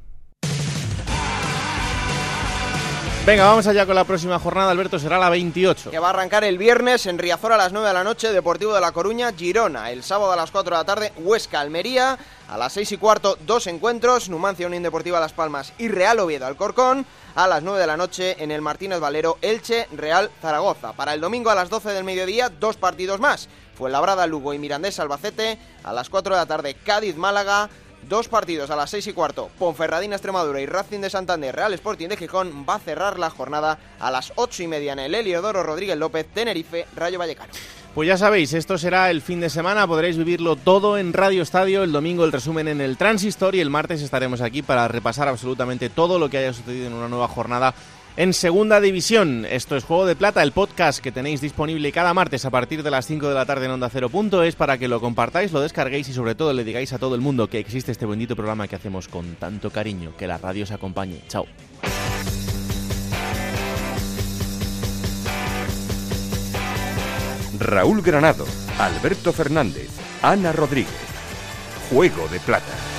[SPEAKER 1] Venga, vamos allá con la próxima jornada, Alberto, será la 28.
[SPEAKER 4] Que va a arrancar el viernes en Riazor a las 9 de la noche, Deportivo de La Coruña, Girona. El sábado a las 4 de la tarde, Huesca, Almería. A las 6 y cuarto, dos encuentros, Numancia, Unión Deportiva Las Palmas y Real Oviedo, Alcorcón. A las 9 de la noche en el Martínez Valero, Elche, Real Zaragoza. Para el domingo a las 12 del mediodía, dos partidos más. Fuenlabrada, Lugo y Mirandés, Albacete. A las 4 de la tarde, Cádiz, Málaga. Dos partidos a las 6 y cuarto, Ponferradina Extremadura y Racing de Santander, Real Sporting de Gijón va a cerrar la jornada a las 8 y media en el Heliodoro Rodríguez López, Tenerife, Rayo Vallecano.
[SPEAKER 1] Pues ya sabéis, esto será el fin de semana, podréis vivirlo todo en Radio Estadio, el domingo el resumen en el Transistor y el martes estaremos aquí para repasar absolutamente todo lo que haya sucedido en una nueva jornada en Segunda División. Esto es Juego de Plata, el podcast que tenéis disponible cada martes a partir de las 5 de la tarde en Onda es para que lo compartáis, lo descarguéis y sobre todo le digáis a todo el mundo que existe este bendito programa que hacemos con tanto cariño. Que la radio os acompañe. Chao.
[SPEAKER 11] Raúl Granado, Alberto Fernández, Ana Rodríguez. Juego de Plata.